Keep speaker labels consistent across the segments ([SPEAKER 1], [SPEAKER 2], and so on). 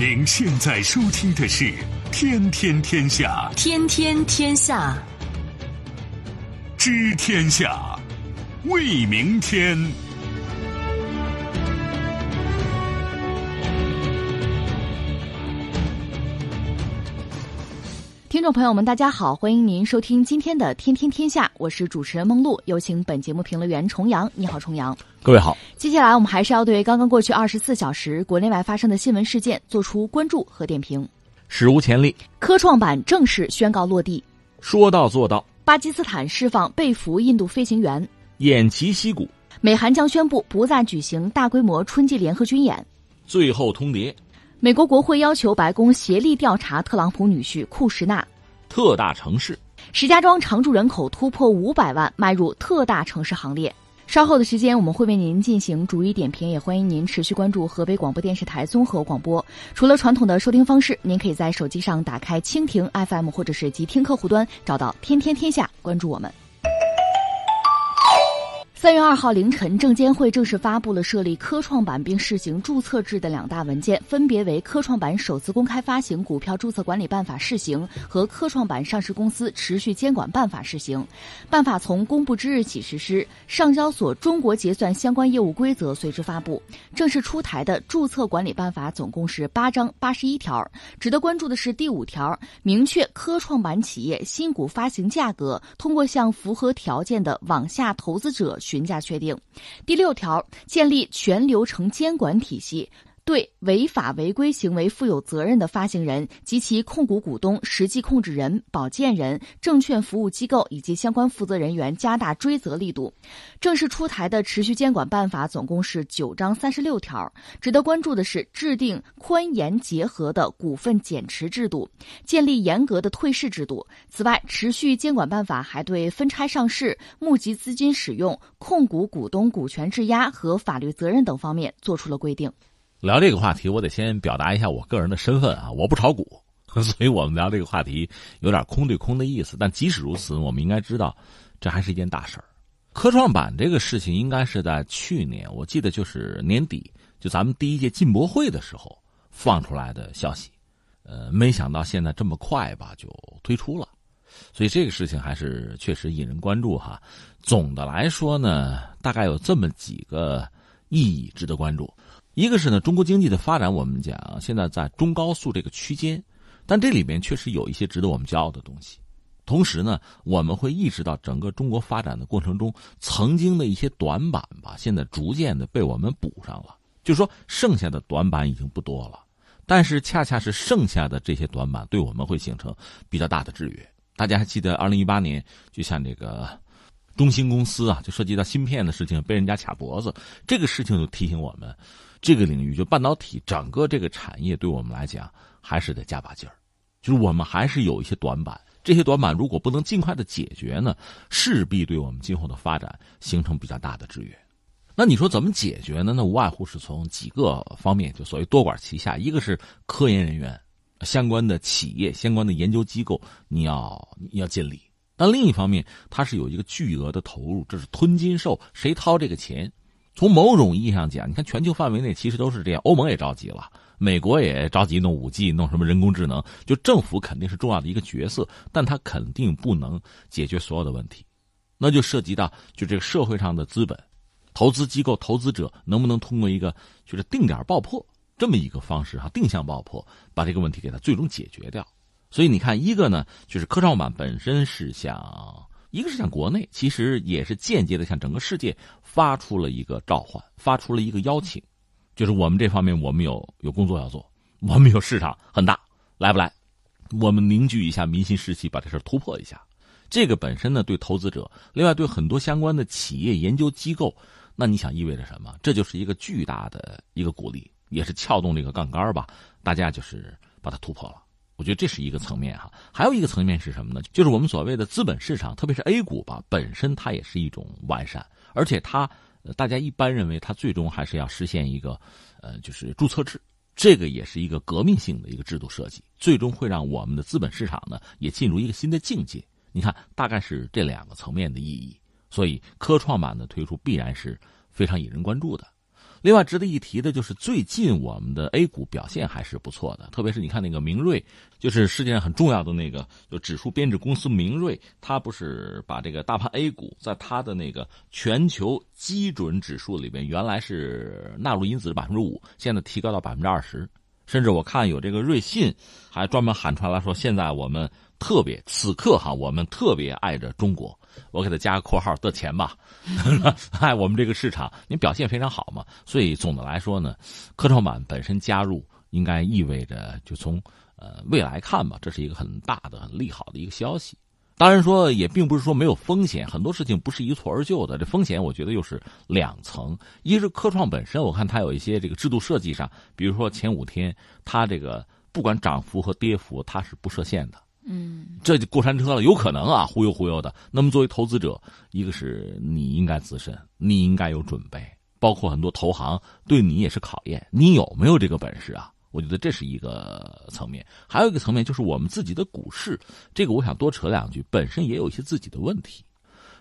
[SPEAKER 1] 您现在收听的是《天天天下》，
[SPEAKER 2] 天天天下，
[SPEAKER 1] 知天下，为明天。
[SPEAKER 3] 众朋友们，大家好，欢迎您收听今天的《天天天下》，我是主持人梦露，有请本节目评论员重阳。你好，重阳。
[SPEAKER 4] 各位好。
[SPEAKER 3] 接下来我们还是要对刚刚过去二十四小时国内外发生的新闻事件做出关注和点评。
[SPEAKER 4] 史无前例，
[SPEAKER 3] 科创板正式宣告落地，
[SPEAKER 4] 说到做到。
[SPEAKER 3] 巴基斯坦释放被俘印度飞行员，
[SPEAKER 4] 偃旗息鼓。
[SPEAKER 3] 美韩将宣布不再举行大规模春季联合军演。
[SPEAKER 4] 最后通牒。
[SPEAKER 3] 美国国会要求白宫协力调查特朗普女婿库什纳。
[SPEAKER 4] 特大城市，
[SPEAKER 3] 石家庄常住人口突破五百万，迈入特大城市行列。稍后的时间，我们会为您进行逐一点评，也欢迎您持续关注河北广播电视台综合广播。除了传统的收听方式，您可以在手机上打开蜻蜓 FM，或者是极听客户端找到“天天天下”，关注我们。三月二号凌晨，证监会正式发布了设立科创板并试行注册制的两大文件，分别为《科创板首次公开发行股票注册管理办法（试行）》和《科创板上市公司持续监管办法（试行）》。办法从公布之日起实施，上交所中国结算相关业务规则随之发布。正式出台的注册管理办法总共是八章八十一条。值得关注的是第五条，明确科创板企业新股发行价格通过向符合条件的网下投资者。询价确定。第六条，建立全流程监管体系。对违法违规行为负有责任的发行人及其控股股东、实际控制人、保荐人、证券服务机构以及相关负责人员加大追责力度。正式出台的持续监管办法总共是九章三十六条。值得关注的是，制定宽严结合的股份减持制度，建立严格的退市制度。此外，持续监管办法还对分拆上市、募集资金使用、控股股东股权质押和法律责任等方面作出了规定。
[SPEAKER 4] 聊这个话题，我得先表达一下我个人的身份啊，我不炒股，所以我们聊这个话题有点空对空的意思。但即使如此，我们应该知道，这还是一件大事儿。科创板这个事情应该是在去年，我记得就是年底，就咱们第一届进博会的时候放出来的消息。呃，没想到现在这么快吧就推出了，所以这个事情还是确实引人关注哈。总的来说呢，大概有这么几个意义值得关注。一个是呢，中国经济的发展，我们讲现在在中高速这个区间，但这里面确实有一些值得我们骄傲的东西。同时呢，我们会意识到整个中国发展的过程中，曾经的一些短板吧，现在逐渐的被我们补上了。就说剩下的短板已经不多了，但是恰恰是剩下的这些短板，对我们会形成比较大的制约。大家还记得二零一八年，就像这个中兴公司啊，就涉及到芯片的事情，被人家卡脖子，这个事情就提醒我们。这个领域就半导体整个这个产业，对我们来讲还是得加把劲儿。就是我们还是有一些短板，这些短板如果不能尽快的解决呢，势必对我们今后的发展形成比较大的制约。那你说怎么解决呢？那无外乎是从几个方面，就所谓多管齐下。一个是科研人员、相关的企业、相关的研究机构，你要你要尽力。但另一方面，它是有一个巨额的投入，这是吞金兽，谁掏这个钱？从某种意义上讲，你看全球范围内其实都是这样。欧盟也着急了，美国也着急弄五 G，弄什么人工智能。就政府肯定是重要的一个角色，但它肯定不能解决所有的问题。那就涉及到就这个社会上的资本、投资机构、投资者能不能通过一个就是定点爆破这么一个方式哈，定向爆破把这个问题给它最终解决掉。所以你看，一个呢就是科创板本身是想。一个是向国内，其实也是间接的向整个世界发出了一个召唤，发出了一个邀请，就是我们这方面我们有有工作要做，我们有市场很大，来不来？我们凝聚一下民心士气，把这事突破一下。这个本身呢，对投资者，另外对很多相关的企业研究机构，那你想意味着什么？这就是一个巨大的一个鼓励，也是撬动这个杠杆吧，大家就是把它突破了。我觉得这是一个层面哈，还有一个层面是什么呢？就是我们所谓的资本市场，特别是 A 股吧，本身它也是一种完善，而且它，大家一般认为它最终还是要实现一个，呃，就是注册制，这个也是一个革命性的一个制度设计，最终会让我们的资本市场呢也进入一个新的境界。你看，大概是这两个层面的意义，所以科创板的推出必然是非常引人关注的。另外值得一提的就是，最近我们的 A 股表现还是不错的，特别是你看那个明锐，就是世界上很重要的那个就指数编制公司明锐，它不是把这个大盘 A 股在它的那个全球基准指数里边，原来是纳入因子百分之五，现在提高到百分之二十，甚至我看有这个瑞信还专门喊出来说，现在我们特别此刻哈，我们特别爱着中国。我给他加个括号的钱吧，哎，我们这个市场您表现非常好嘛，所以总的来说呢，科创板本身加入应该意味着就从呃未来看吧，这是一个很大的、很利好的一个消息。当然说也并不是说没有风险，很多事情不是一蹴而就的。这风险我觉得又是两层，一是科创本身，我看它有一些这个制度设计上，比如说前五天它这个不管涨幅和跌幅，它是不设限的。
[SPEAKER 3] 嗯，
[SPEAKER 4] 这就过山车了，有可能啊，忽悠忽悠的。那么作为投资者，一个是你应该自身，你应该有准备，包括很多投行对你也是考验，你有没有这个本事啊？我觉得这是一个层面，还有一个层面就是我们自己的股市，这个我想多扯两句，本身也有一些自己的问题。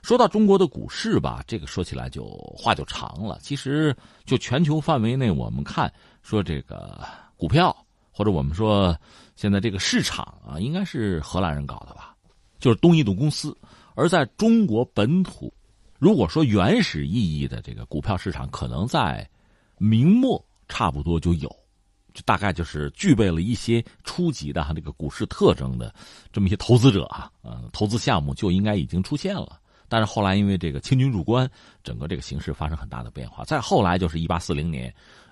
[SPEAKER 4] 说到中国的股市吧，这个说起来就话就长了。其实就全球范围内，我们看说这个股票。或者我们说，现在这个市场啊，应该是荷兰人搞的吧？就是东印度公司。而在中国本土，如果说原始意义的这个股票市场，可能在明末差不多就有，就大概就是具备了一些初级的这个股市特征的这么一些投资者啊，呃，投资项目就应该已经出现了。但是后来因为这个清军入关，整个这个形势发生很大的变化。再后来就是一八四零年，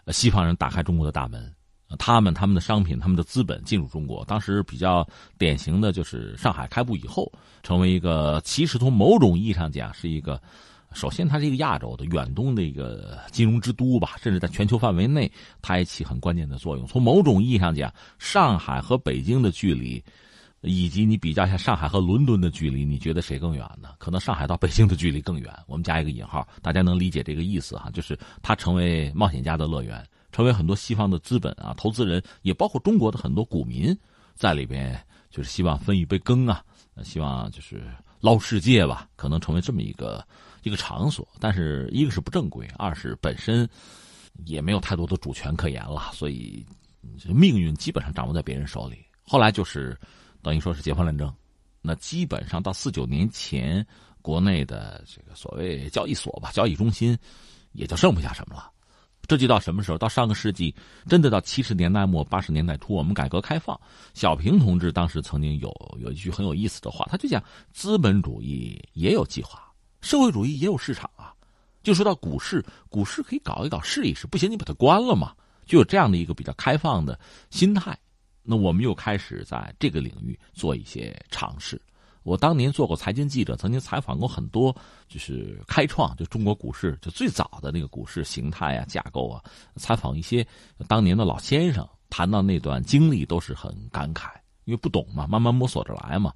[SPEAKER 4] 西方人打开中国的大门。他们他们的商品、他们的资本进入中国，当时比较典型的就是上海开埠以后，成为一个其实从某种意义上讲是一个，首先它是一个亚洲的远东的一个金融之都吧，甚至在全球范围内它也起很关键的作用。从某种意义上讲，上海和北京的距离，以及你比较一下上海和伦敦的距离，你觉得谁更远呢？可能上海到北京的距离更远。我们加一个引号，大家能理解这个意思哈，就是它成为冒险家的乐园。成为很多西方的资本啊，投资人也包括中国的很多股民，在里边就是希望分一杯羹啊，希望就是捞世界吧，可能成为这么一个一个场所。但是一个是不正规，二是本身也没有太多的主权可言了，所以命运基本上掌握在别人手里。后来就是等于说是解放战争，那基本上到四九年前，国内的这个所谓交易所吧，交易中心也就剩不下什么了。这就到什么时候？到上个世纪，真的到七十年代末八十年代初，我们改革开放，小平同志当时曾经有有一句很有意思的话，他就讲资本主义也有计划，社会主义也有市场啊。就说到股市，股市可以搞一搞试一试，不行你把它关了嘛，就有这样的一个比较开放的心态。那我们又开始在这个领域做一些尝试。我当年做过财经记者，曾经采访过很多，就是开创就中国股市就最早的那个股市形态啊、架构啊，采访一些当年的老先生，谈到那段经历都是很感慨，因为不懂嘛，慢慢摸索着来嘛。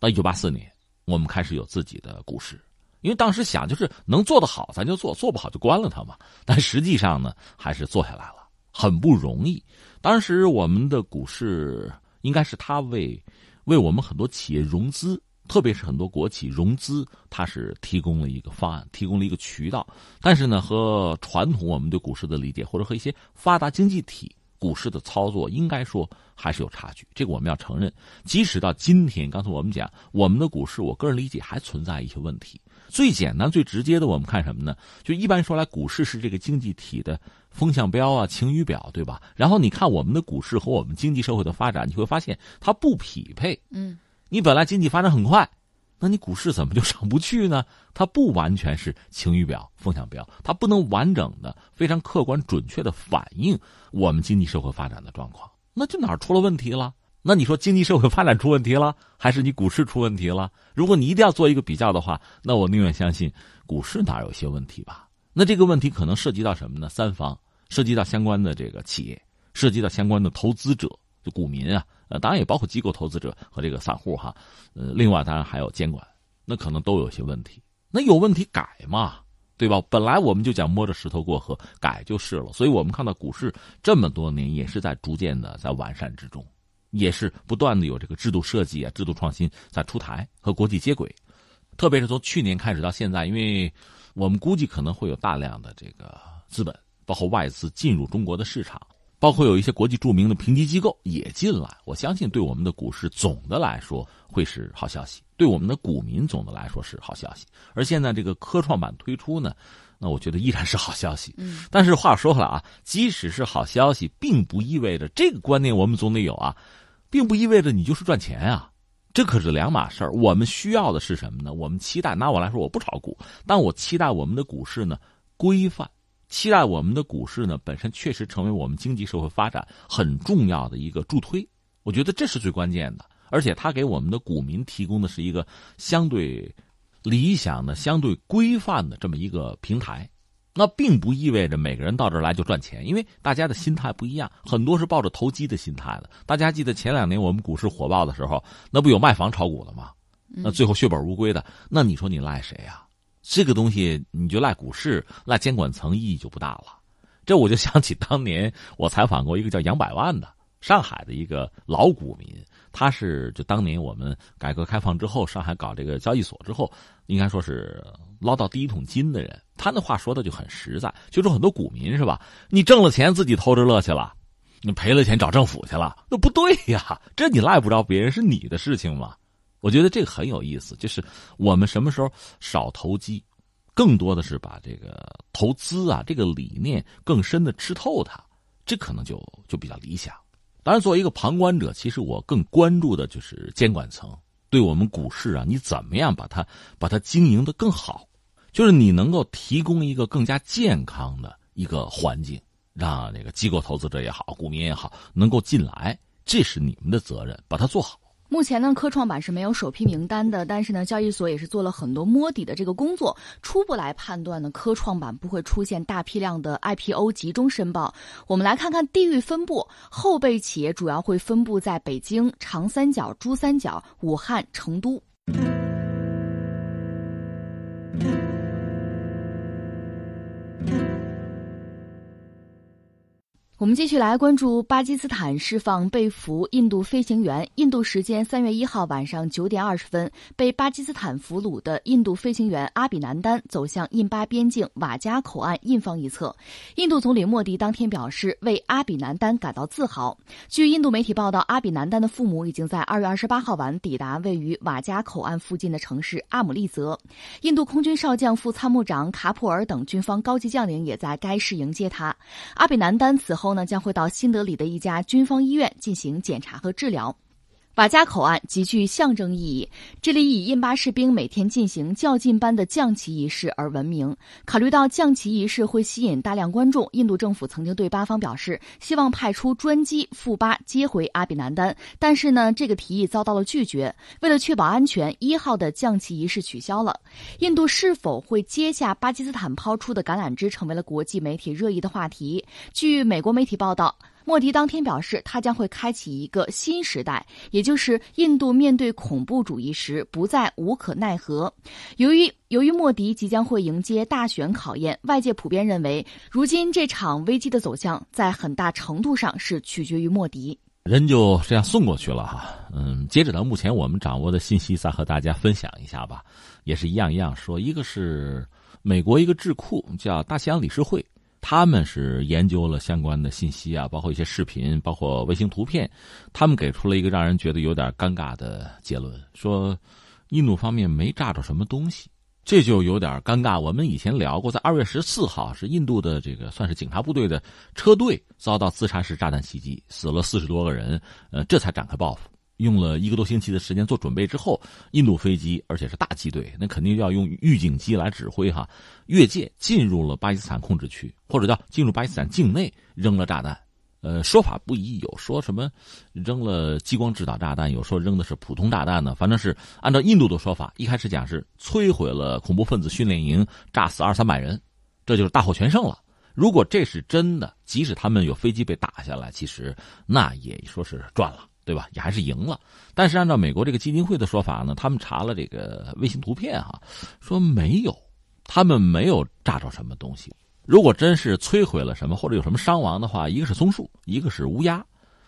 [SPEAKER 4] 到一九八四年，我们开始有自己的股市，因为当时想就是能做得好咱就做，做不好就关了它嘛。但实际上呢，还是做下来了，很不容易。当时我们的股市应该是他为。为我们很多企业融资，特别是很多国企融资，它是提供了一个方案，提供了一个渠道。但是呢，和传统我们对股市的理解，或者和一些发达经济体股市的操作，应该说还是有差距。这个我们要承认。即使到今天，刚才我们讲我们的股市，我个人理解还存在一些问题。最简单、最直接的，我们看什么呢？就一般说来，股市是这个经济体的风向标啊、晴雨表，对吧？然后你看我们的股市和我们经济社会的发展，你会发现它不匹配。
[SPEAKER 3] 嗯，
[SPEAKER 4] 你本来经济发展很快，那你股市怎么就上不去呢？它不完全是晴雨表、风向标，它不能完整的、非常客观、准确的反映我们经济社会发展的状况，那就哪儿出了问题了？那你说经济社会发展出问题了，还是你股市出问题了？如果你一定要做一个比较的话，那我宁愿相信股市哪有些问题吧。那这个问题可能涉及到什么呢？三方涉及到相关的这个企业，涉及到相关的投资者，就股民啊，呃，当然也包括机构投资者和这个散户哈。呃，另外当然还有监管，那可能都有些问题。那有问题改嘛，对吧？本来我们就讲摸着石头过河，改就是了。所以我们看到股市这么多年也是在逐渐的在完善之中。也是不断的有这个制度设计啊、制度创新在出台和国际接轨，特别是从去年开始到现在，因为我们估计可能会有大量的这个资本，包括外资进入中国的市场，包括有一些国际著名的评级机构也进来。我相信对我们的股市总的来说会是好消息，对我们的股民总的来说是好消息。而现在这个科创板推出呢，那我觉得依然是好消息。
[SPEAKER 3] 嗯，
[SPEAKER 4] 但是话说回来啊，即使是好消息，并不意味着这个观念我们总得有啊，并不意味着你就是赚钱啊。这可是两码事儿。我们需要的是什么呢？我们期待，拿我来说，我不炒股，但我期待我们的股市呢规范，期待我们的股市呢本身确实成为我们经济社会发展很重要的一个助推。我觉得这是最关键的，而且它给我们的股民提供的是一个相对理想的、相对规范的这么一个平台。那并不意味着每个人到这儿来就赚钱，因为大家的心态不一样，很多是抱着投机的心态的。大家记得前两年我们股市火爆的时候，那不有卖房炒股的吗？那最后血本无归的，那你说你赖谁呀？这个东西你就赖股市、赖监管层，意义就不大了。这我就想起当年我采访过一个叫杨百万的上海的一个老股民，他是就当年我们改革开放之后，上海搞这个交易所之后，应该说是捞到第一桶金的人。他那话说的就很实在，就说很多股民是吧？你挣了钱自己偷着乐去了，你赔了钱找政府去了，那不对呀！这你赖不着别人，是你的事情嘛。我觉得这个很有意思，就是我们什么时候少投机，更多的是把这个投资啊这个理念更深的吃透它，这可能就就比较理想。当然，作为一个旁观者，其实我更关注的就是监管层对我们股市啊，你怎么样把它把它经营的更好。就是你能够提供一个更加健康的一个环境，让这个机构投资者也好，股民也好，能够进来，这是你们的责任，把它做好。
[SPEAKER 3] 目前呢，科创板是没有首批名单的，但是呢，交易所也是做了很多摸底的这个工作。初步来判断呢，科创板不会出现大批量的 IPO 集中申报。我们来看看地域分布，后备企业主要会分布在北京、长三角、珠三角、武汉、成都。我们继续来关注巴基斯坦释放被俘印度飞行员。印度时间三月一号晚上九点二十分，被巴基斯坦俘虏的印度飞行员阿比南丹走向印巴边境瓦加口岸印方一侧。印度总理莫迪当天表示，为阿比南丹感到自豪。据印度媒体报道，阿比南丹的父母已经在二月二十八号晚抵达位于瓦加口岸附近的城市阿姆利泽。印度空军少将副参谋长卡普尔等军方高级将领也在该市迎接他。阿比南丹此后。呢，将会到新德里的一家军方医院进行检查和治疗。瓦加口岸极具象征意义，这里以印巴士兵每天进行较劲般的降旗仪式而闻名。考虑到降旗仪式会吸引大量观众，印度政府曾经对巴方表示，希望派出专机赴巴接回阿比南丹，但是呢，这个提议遭到了拒绝。为了确保安全，一号的降旗仪式取消了。印度是否会接下巴基斯坦抛出的橄榄枝，成为了国际媒体热议的话题。据美国媒体报道。莫迪当天表示，他将会开启一个新时代，也就是印度面对恐怖主义时不再无可奈何。由于由于莫迪即将会迎接大选考验，外界普遍认为，如今这场危机的走向在很大程度上是取决于莫迪。
[SPEAKER 4] 人就这样送过去了哈，嗯，截止到目前我们掌握的信息，再和大家分享一下吧，也是一样一样说。一个是美国一个智库叫大西洋理事会。他们是研究了相关的信息啊，包括一些视频，包括卫星图片，他们给出了一个让人觉得有点尴尬的结论，说印度方面没炸着什么东西，这就有点尴尬。我们以前聊过，在二月十四号是印度的这个算是警察部队的车队遭到自杀式炸弹袭击，死了四十多个人，呃，这才展开报复。用了一个多星期的时间做准备之后，印度飞机，而且是大机队，那肯定要用预警机来指挥哈，越界进入了巴基斯坦控制区，或者叫进入巴基斯坦境内扔了炸弹。呃，说法不一，有说什么扔了激光制导炸弹，有说扔的是普通炸弹呢。反正是按照印度的说法，一开始讲是摧毁了恐怖分子训练营，炸死二三百人，这就是大获全胜了。如果这是真的，即使他们有飞机被打下来，其实那也说是赚了。对吧？也还是赢了，但是按照美国这个基金会的说法呢，他们查了这个卫星图片哈，说没有，他们没有炸着什么东西。如果真是摧毁了什么或者有什么伤亡的话，一个是松树，一个是乌鸦，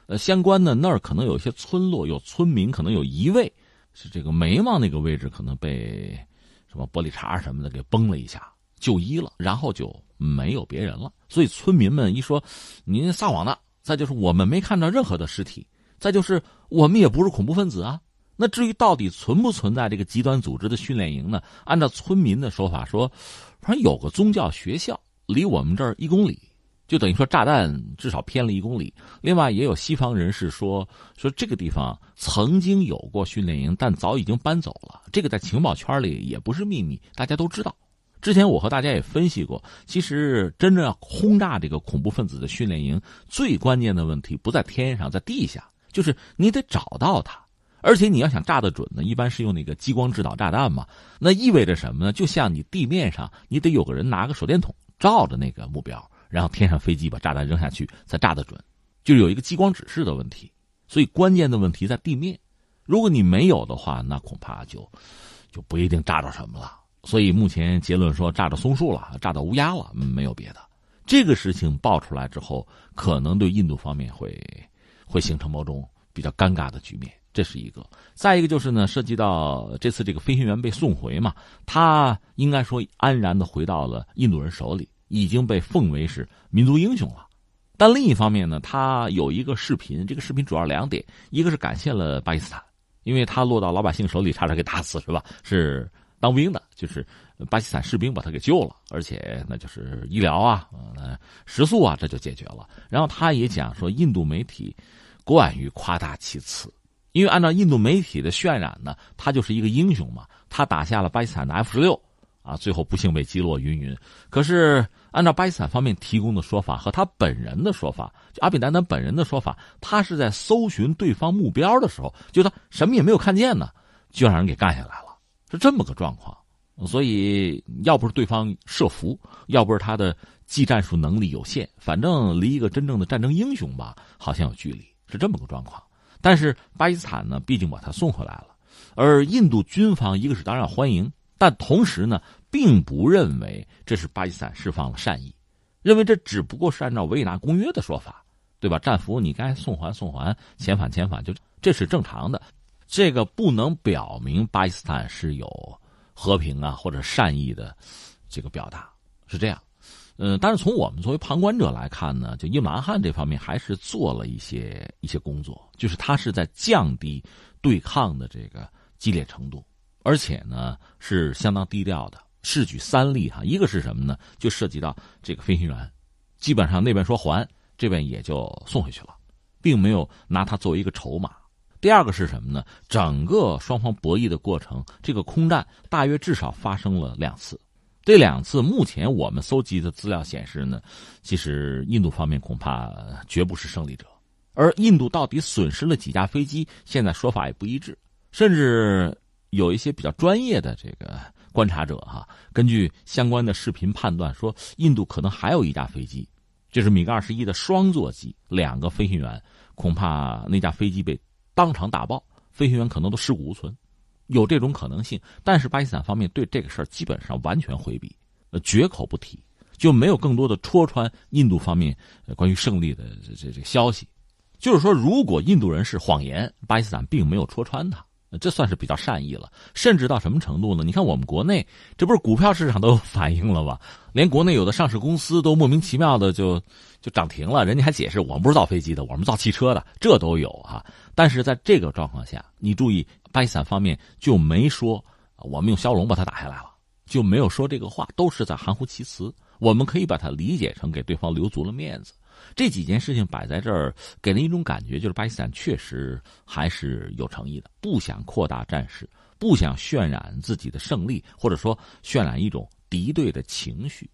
[SPEAKER 4] 呃，相关的那儿可能有一些村落，有村民可能有移位，是这个眉毛那个位置可能被什么玻璃碴什么的给崩了一下，就医了，然后就。没有别人了。所以村民们一说您撒谎的，再就是我们没看到任何的尸体，再就是我们也不是恐怖分子啊。那至于到底存不存在这个极端组织的训练营呢？按照村民的说法说，反正有个宗教学校离我们这儿一公里。就等于说，炸弹至少偏了一公里。另外，也有西方人士说，说这个地方曾经有过训练营，但早已经搬走了。这个在情报圈里也不是秘密，大家都知道。之前我和大家也分析过，其实真正要轰炸这个恐怖分子的训练营，最关键的问题不在天上，在地下，就是你得找到它。而且你要想炸得准呢，一般是用那个激光制导炸弹嘛。那意味着什么呢？就像你地面上，你得有个人拿个手电筒照着那个目标。然后天上飞机把炸弹扔下去，才炸得准，就有一个激光指示的问题。所以关键的问题在地面，如果你没有的话，那恐怕就就不一定炸着什么了。所以目前结论说炸着松树了，炸到乌鸦了，没有别的。这个事情爆出来之后，可能对印度方面会会形成某种比较尴尬的局面，这是一个。再一个就是呢，涉及到这次这个飞行员被送回嘛，他应该说安然的回到了印度人手里。已经被奉为是民族英雄了，但另一方面呢，他有一个视频，这个视频主要两点，一个是感谢了巴基斯坦，因为他落到老百姓手里差点给打死是吧？是当兵的，就是巴基斯坦士兵把他给救了，而且那就是医疗啊、呃食宿啊，这就解决了。然后他也讲说，印度媒体惯于夸大其词，因为按照印度媒体的渲染呢，他就是一个英雄嘛，他打下了巴基斯坦的 F 十六。啊，最后不幸被击落，云云。可是按照巴基斯坦方面提供的说法和他本人的说法，就阿比丹丹本人的说法，他是在搜寻对方目标的时候，就他什么也没有看见呢，就让人给干下来了，是这么个状况。所以要不是对方设伏，要不是他的技战术能力有限，反正离一个真正的战争英雄吧，好像有距离，是这么个状况。但是巴基斯坦呢，毕竟把他送回来了，而印度军方一个是当然欢迎。但同时呢，并不认为这是巴基斯坦释放了善意，认为这只不过是按照维也纳公约的说法，对吧？战俘你该送还送还，遣返遣返，就这是正常的，这个不能表明巴基斯坦是有和平啊或者善意的这个表达，是这样。嗯，但是从我们作为旁观者来看呢，就伊姆兰汗这方面还是做了一些一些工作，就是他是在降低对抗的这个激烈程度。而且呢，是相当低调的，是举三例哈。一个是什么呢？就涉及到这个飞行员，基本上那边说还，这边也就送回去了，并没有拿他作为一个筹码。第二个是什么呢？整个双方博弈的过程，这个空战大约至少发生了两次。这两次目前我们搜集的资料显示呢，其实印度方面恐怕绝不是胜利者。而印度到底损失了几架飞机，现在说法也不一致，甚至。有一些比较专业的这个观察者哈，根据相关的视频判断说，印度可能还有一架飞机，就是米格二十一的双座机，两个飞行员，恐怕那架飞机被当场打爆，飞行员可能都尸骨无存，有这种可能性。但是巴基斯坦方面对这个事儿基本上完全回避，呃，绝口不提，就没有更多的戳穿印度方面关于胜利的这这这消息。就是说，如果印度人是谎言，巴基斯坦并没有戳穿他。这算是比较善意了，甚至到什么程度呢？你看我们国内，这不是股票市场都 反应了吗？连国内有的上市公司都莫名其妙的就就涨停了，人家还解释我们不是造飞机的，我们造汽车的，这都有啊。但是在这个状况下，你注意，巴基斯坦方面就没说我们用枭龙把它打下来了，就没有说这个话，都是在含糊其辞。我们可以把它理解成给对方留足了面子。这几件事情摆在这儿，给人一种感觉，就是巴基斯坦确实还是有诚意的，不想扩大战事，不想渲染自己的胜利，或者说渲染一种敌对的情绪。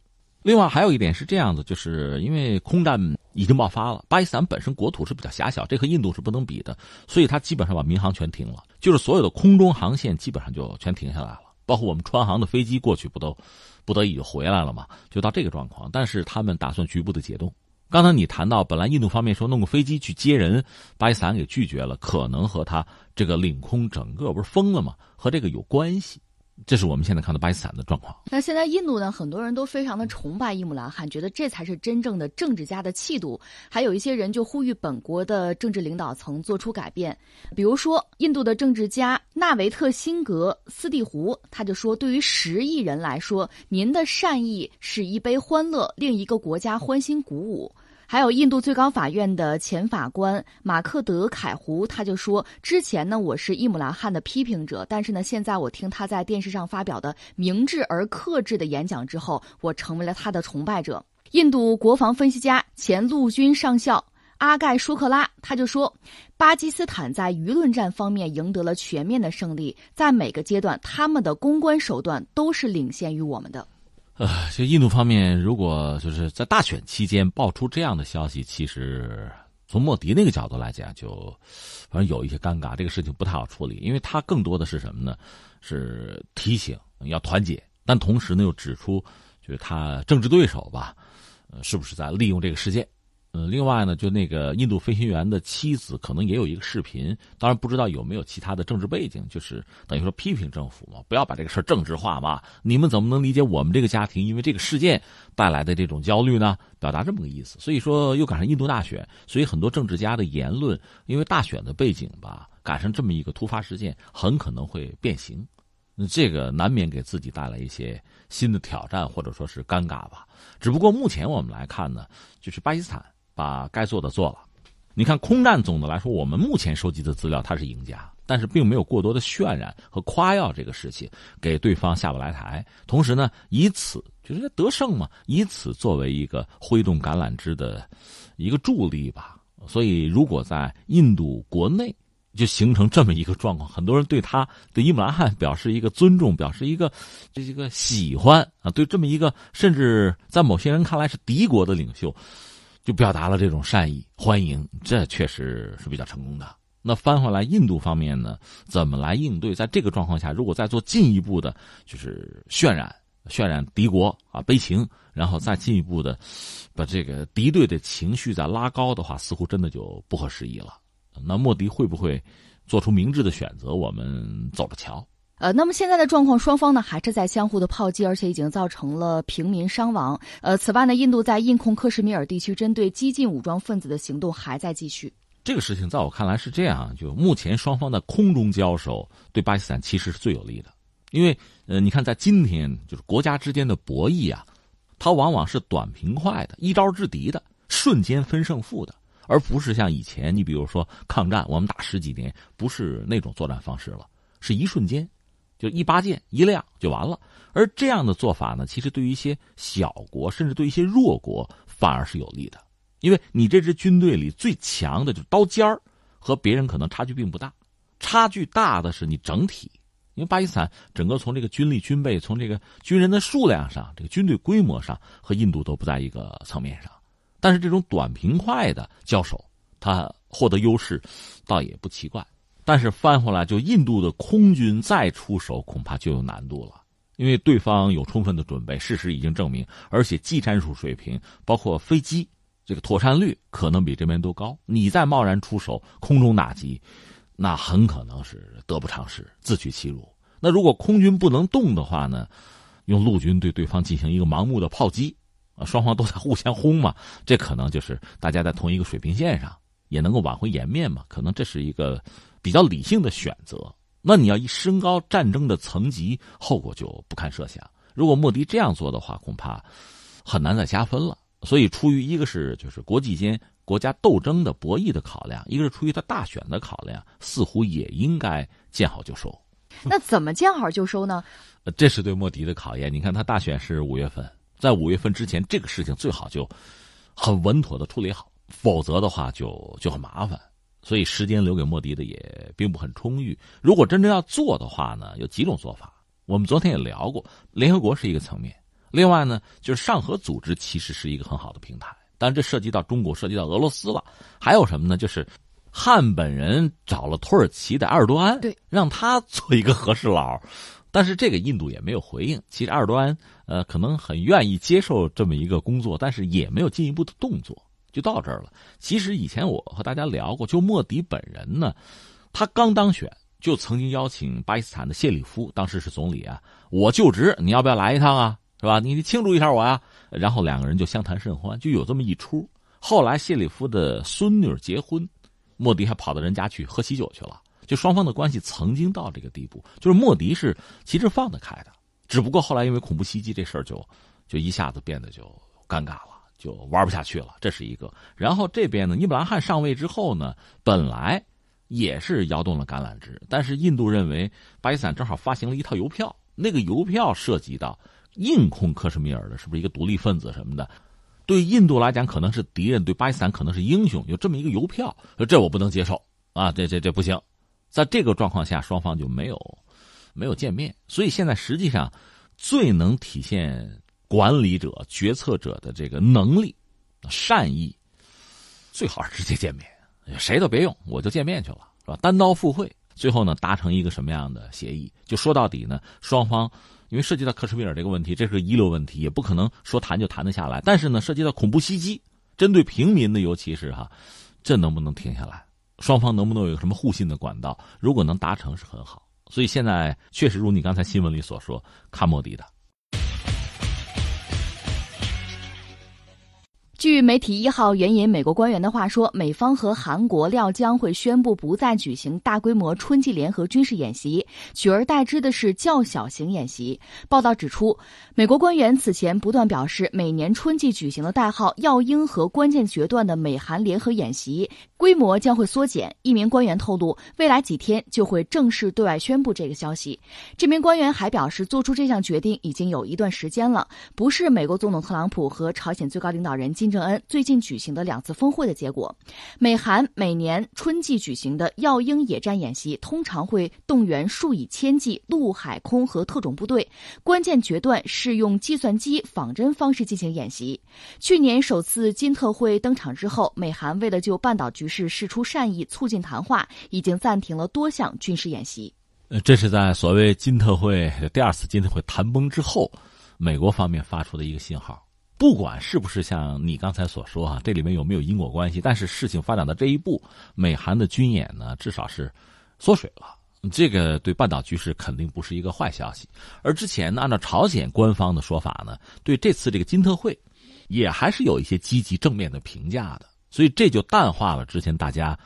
[SPEAKER 4] 另外还有一点是这样子，就是因为空战已经爆发了，巴基斯坦本身国土是比较狭小，这和印度是不能比的，所以它基本上把民航全停了，就是所有的空中航线基本上就全停下来了，包括我们川航的飞机过去不都不得已就回来了嘛，就到这个状况。但是他们打算局部的解冻。刚才你谈到，本来印度方面说弄个飞机去接人，巴基斯坦给拒绝了，可能和他这个领空整个不是封了吗？和这个有关系。这是我们现在看到巴基斯坦的状况。
[SPEAKER 3] 那现在印度呢，很多人都非常的崇拜伊姆兰汗，觉得这才是真正的政治家的气度。还有一些人就呼吁本国的政治领导层做出改变。比如说，印度的政治家纳维特辛格斯蒂胡，他就说：“对于十亿人来说，您的善意是一杯欢乐，令一个国家欢欣鼓舞。”还有印度最高法院的前法官马克德凯胡，他就说：“之前呢，我是伊姆兰汗的批评者，但是呢，现在我听他在电视上发表的明智而克制的演讲之后，我成为了他的崇拜者。”印度国防分析家、前陆军上校阿盖舒克拉，他就说：“巴基斯坦在舆论战方面赢得了全面的胜利，在每个阶段，他们的公关手段都是领先于我们的。”
[SPEAKER 4] 呃，就印度方面，如果就是在大选期间爆出这样的消息，其实从莫迪那个角度来讲，就反正有一些尴尬，这个事情不太好处理，因为他更多的是什么呢？是提醒要团结，但同时呢又指出，就是他政治对手吧，呃，是不是在利用这个事件？嗯，另外呢，就那个印度飞行员的妻子可能也有一个视频，当然不知道有没有其他的政治背景，就是等于说批评政府嘛，不要把这个事儿政治化嘛。你们怎么能理解我们这个家庭因为这个事件带来的这种焦虑呢？表达这么个意思。所以说又赶上印度大选，所以很多政治家的言论，因为大选的背景吧，赶上这么一个突发事件，很可能会变形。这个难免给自己带来一些新的挑战，或者说是尴尬吧。只不过目前我们来看呢，就是巴基斯坦。把该做的做了，你看空战总的来说，我们目前收集的资料，它是赢家，但是并没有过多的渲染和夸耀这个事情，给对方下不来台。同时呢，以此就是得胜嘛，以此作为一个挥动橄榄枝的一个助力吧。所以，如果在印度国内就形成这么一个状况，很多人对他对伊姆兰汗表示一个尊重，表示一个这一个喜欢啊，对这么一个甚至在某些人看来是敌国的领袖。就表达了这种善意欢迎，这确实是比较成功的。那翻回来，印度方面呢，怎么来应对？在这个状况下，如果再做进一步的，就是渲染、渲染敌国啊悲情，然后再进一步的把这个敌对的情绪再拉高的话，似乎真的就不合时宜了。那莫迪会不会做出明智的选择？我们走着瞧。
[SPEAKER 3] 呃，那么现在的状况，双方呢还是在相互的炮击，而且已经造成了平民伤亡。呃，此外呢，印度在印控克什米尔地区针对激进武装分子的行动还在继续。
[SPEAKER 4] 这个事情在我看来是这样，就目前双方的空中交手对巴基斯坦其实是最有利的，因为呃，你看在今天就是国家之间的博弈啊，它往往是短平快的，一招制敌的，瞬间分胜负的，而不是像以前你比如说抗战，我们打十几年，不是那种作战方式了，是一瞬间。就一拔剑一亮就完了，而这样的做法呢，其实对于一些小国，甚至对一些弱国，反而是有利的，因为你这支军队里最强的就是刀尖儿，和别人可能差距并不大，差距大的是你整体，因为巴基斯坦整个从这个军力、军备，从这个军人的数量上，这个军队规模上和印度都不在一个层面上，但是这种短平快的交手，他获得优势，倒也不奇怪。但是翻回来，就印度的空军再出手，恐怕就有难度了，因为对方有充分的准备，事实已经证明，而且技战术水平，包括飞机这个妥善率，可能比这边都高。你再贸然出手空中打击，那很可能是得不偿失，自取其辱。那如果空军不能动的话呢，用陆军对对方进行一个盲目的炮击，啊，双方都在互相轰嘛，这可能就是大家在同一个水平线上，也能够挽回颜面嘛。可能这是一个。比较理性的选择，那你要一升高战争的层级，后果就不堪设想。如果莫迪这样做的话，恐怕很难再加分了。所以，出于一个是就是国际间国家斗争的博弈的考量，一个是出于他大选的考量，似乎也应该见好就收。
[SPEAKER 3] 那怎么见好就收呢？
[SPEAKER 4] 这是对莫迪的考验。你看，他大选是五月份，在五月份之前，这个事情最好就很稳妥的处理好，否则的话就就很麻烦。所以时间留给莫迪的也并不很充裕。如果真正要做的话呢，有几种做法。我们昨天也聊过，联合国是一个层面。另外呢，就是上合组织其实是一个很好的平台。但这涉及到中国，涉及到俄罗斯了。还有什么呢？就是汉本人找了土耳其的埃尔多安，
[SPEAKER 3] 对，
[SPEAKER 4] 让他做一个和事佬。但是这个印度也没有回应。其实埃尔多安呃可能很愿意接受这么一个工作，但是也没有进一步的动作。就到这儿了。其实以前我和大家聊过，就莫迪本人呢，他刚当选，就曾经邀请巴基斯坦的谢里夫，当时是总理啊，我就职，你要不要来一趟啊？是吧？你庆祝一下我呀？然后两个人就相谈甚欢，就有这么一出。后来谢里夫的孙女结婚，莫迪还跑到人家去喝喜酒去了。就双方的关系曾经到这个地步，就是莫迪是其实放得开的，只不过后来因为恐怖袭击这事儿，就就一下子变得就尴尬了，就玩不下去了。这是一个。然后这边呢，尼布兰汉上位之后呢，本来也是摇动了橄榄枝，但是印度认为巴基斯坦正好发行了一套邮票，那个邮票涉及到硬控克什米尔的，是不是一个独立分子什么的？对印度来讲可能是敌人，对巴基斯坦可能是英雄。有这么一个邮票，这我不能接受啊！这这这不行。在这个状况下，双方就没有没有见面，所以现在实际上最能体现管理者、决策者的这个能力、善意，最好是直接见面，谁都别用，我就见面去了，是吧？单刀赴会，最后呢达成一个什么样的协议？就说到底呢，双方因为涉及到克什米尔这个问题，这是遗留问题，也不可能说谈就谈得下来。但是呢，涉及到恐怖袭击，针对平民的，尤其是哈，这能不能停下来？双方能不能有什么互信的管道？如果能达成是很好，所以现在确实如你刚才新闻里所说，看莫迪的。
[SPEAKER 3] 据媒体一号援引美国官员的话说，美方和韩国料将会宣布不再举行大规模春季联合军事演习，取而代之的是较小型演习。报道指出，美国官员此前不断表示，每年春季举行的代号“耀英”和关键决断的美韩联合演习规模将会缩减。一名官员透露，未来几天就会正式对外宣布这个消息。这名官员还表示，做出这项决定已经有一段时间了，不是美国总统特朗普和朝鲜最高领导人金。金正恩最近举行的两次峰会的结果，美韩每年春季举行的耀英野战演习，通常会动员数以千计陆海空和特种部队。关键决断是用计算机仿真方式进行演习。去年首次金特会登场之后，美韩为了就半岛局势释出善意，促进谈话，已经暂停了多项军事演习。
[SPEAKER 4] 呃，这是在所谓金特会第二次金特会谈崩之后，美国方面发出的一个信号。不管是不是像你刚才所说啊，这里面有没有因果关系？但是事情发展到这一步，美韩的军演呢，至少是缩水了。这个对半岛局势肯定不是一个坏消息。而之前呢，按照朝鲜官方的说法呢，对这次这个金特会，也还是有一些积极正面的评价的。所以这就淡化了之前大家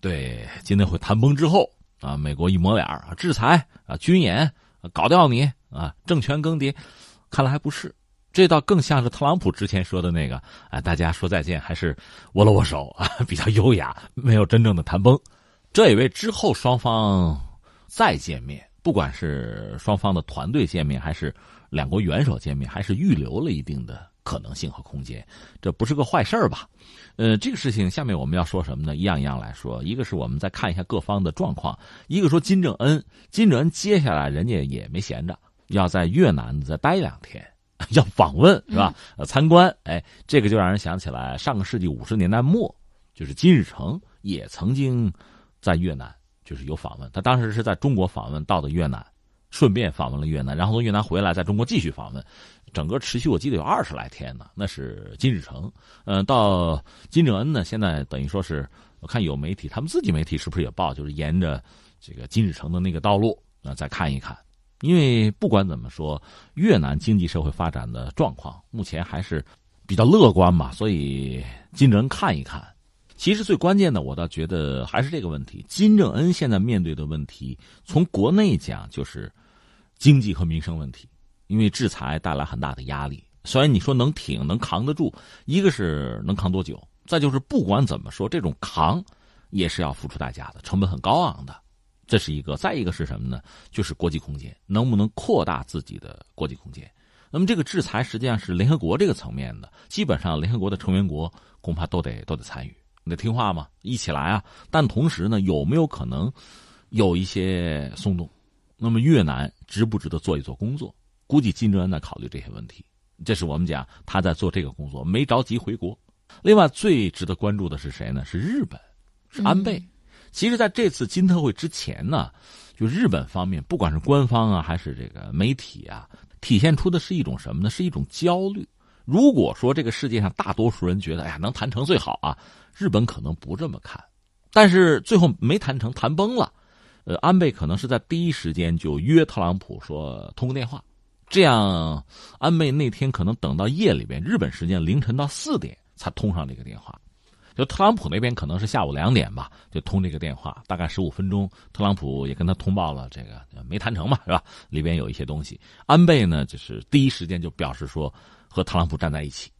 [SPEAKER 4] 对金特会谈崩之后啊，美国一抹脸啊，制裁啊，军演搞掉你啊，政权更迭，看来还不是。这倒更像是特朗普之前说的那个，啊，大家说再见还是握了握手啊，比较优雅，没有真正的谈崩。这也为之后双方再见面，不管是双方的团队见面，还是两国元首见面，还是预留了一定的可能性和空间。这不是个坏事吧？呃，这个事情下面我们要说什么呢？一样一样来说。一个是我们再看一下各方的状况，一个说金正恩，金正恩接下来人家也没闲着，要在越南再待两天。要访问是吧？呃，参观，哎，这个就让人想起来上个世纪五十年代末，就是金日成也曾经在越南，就是有访问。他当时是在中国访问到的越南，顺便访问了越南，然后从越南回来，在中国继续访问，整个持续我记得有二十来天呢。那是金日成，嗯，到金正恩呢，现在等于说是我看有媒体，他们自己媒体是不是也报，就是沿着这个金日成的那个道路啊，再看一看。因为不管怎么说，越南经济社会发展的状况目前还是比较乐观嘛，所以金正恩看一看。其实最关键的，我倒觉得还是这个问题：金正恩现在面对的问题，从国内讲就是经济和民生问题，因为制裁带来很大的压力。虽然你说能挺能扛得住，一个是能扛多久，再就是不管怎么说，这种扛也是要付出代价的，成本很高昂的。这是一个，再一个是什么呢？就是国际空间能不能扩大自己的国际空间？那么这个制裁实际上是联合国这个层面的，基本上联合国的成员国恐怕都得都得参与，你得听话嘛，一起来啊！但同时呢，有没有可能有一些松动？那么越南值不值得做一做工作？估计金正恩在考虑这些问题，这是我们讲他在做这个工作，没着急回国。另外最值得关注的是谁呢？是日本，是安倍。其实，在这次金特会之前呢，就日本方面，不管是官方啊，还是这个媒体啊，体现出的是一种什么呢？是一种焦虑。如果说这个世界上大多数人觉得，哎呀，能谈成最好啊，日本可能不这么看。但是最后没谈成，谈崩了。呃，安倍可能是在第一时间就约特朗普说通个电话，这样安倍那天可能等到夜里边，日本时间凌晨到四点才通上这个电话。就特朗普那边可能是下午两点吧，就通这个电话，大概十五分钟。特朗普也跟他通报了这个没谈成嘛，是吧？里边有一些东西。安倍呢，就是第一时间就表示说和特朗普站在一起，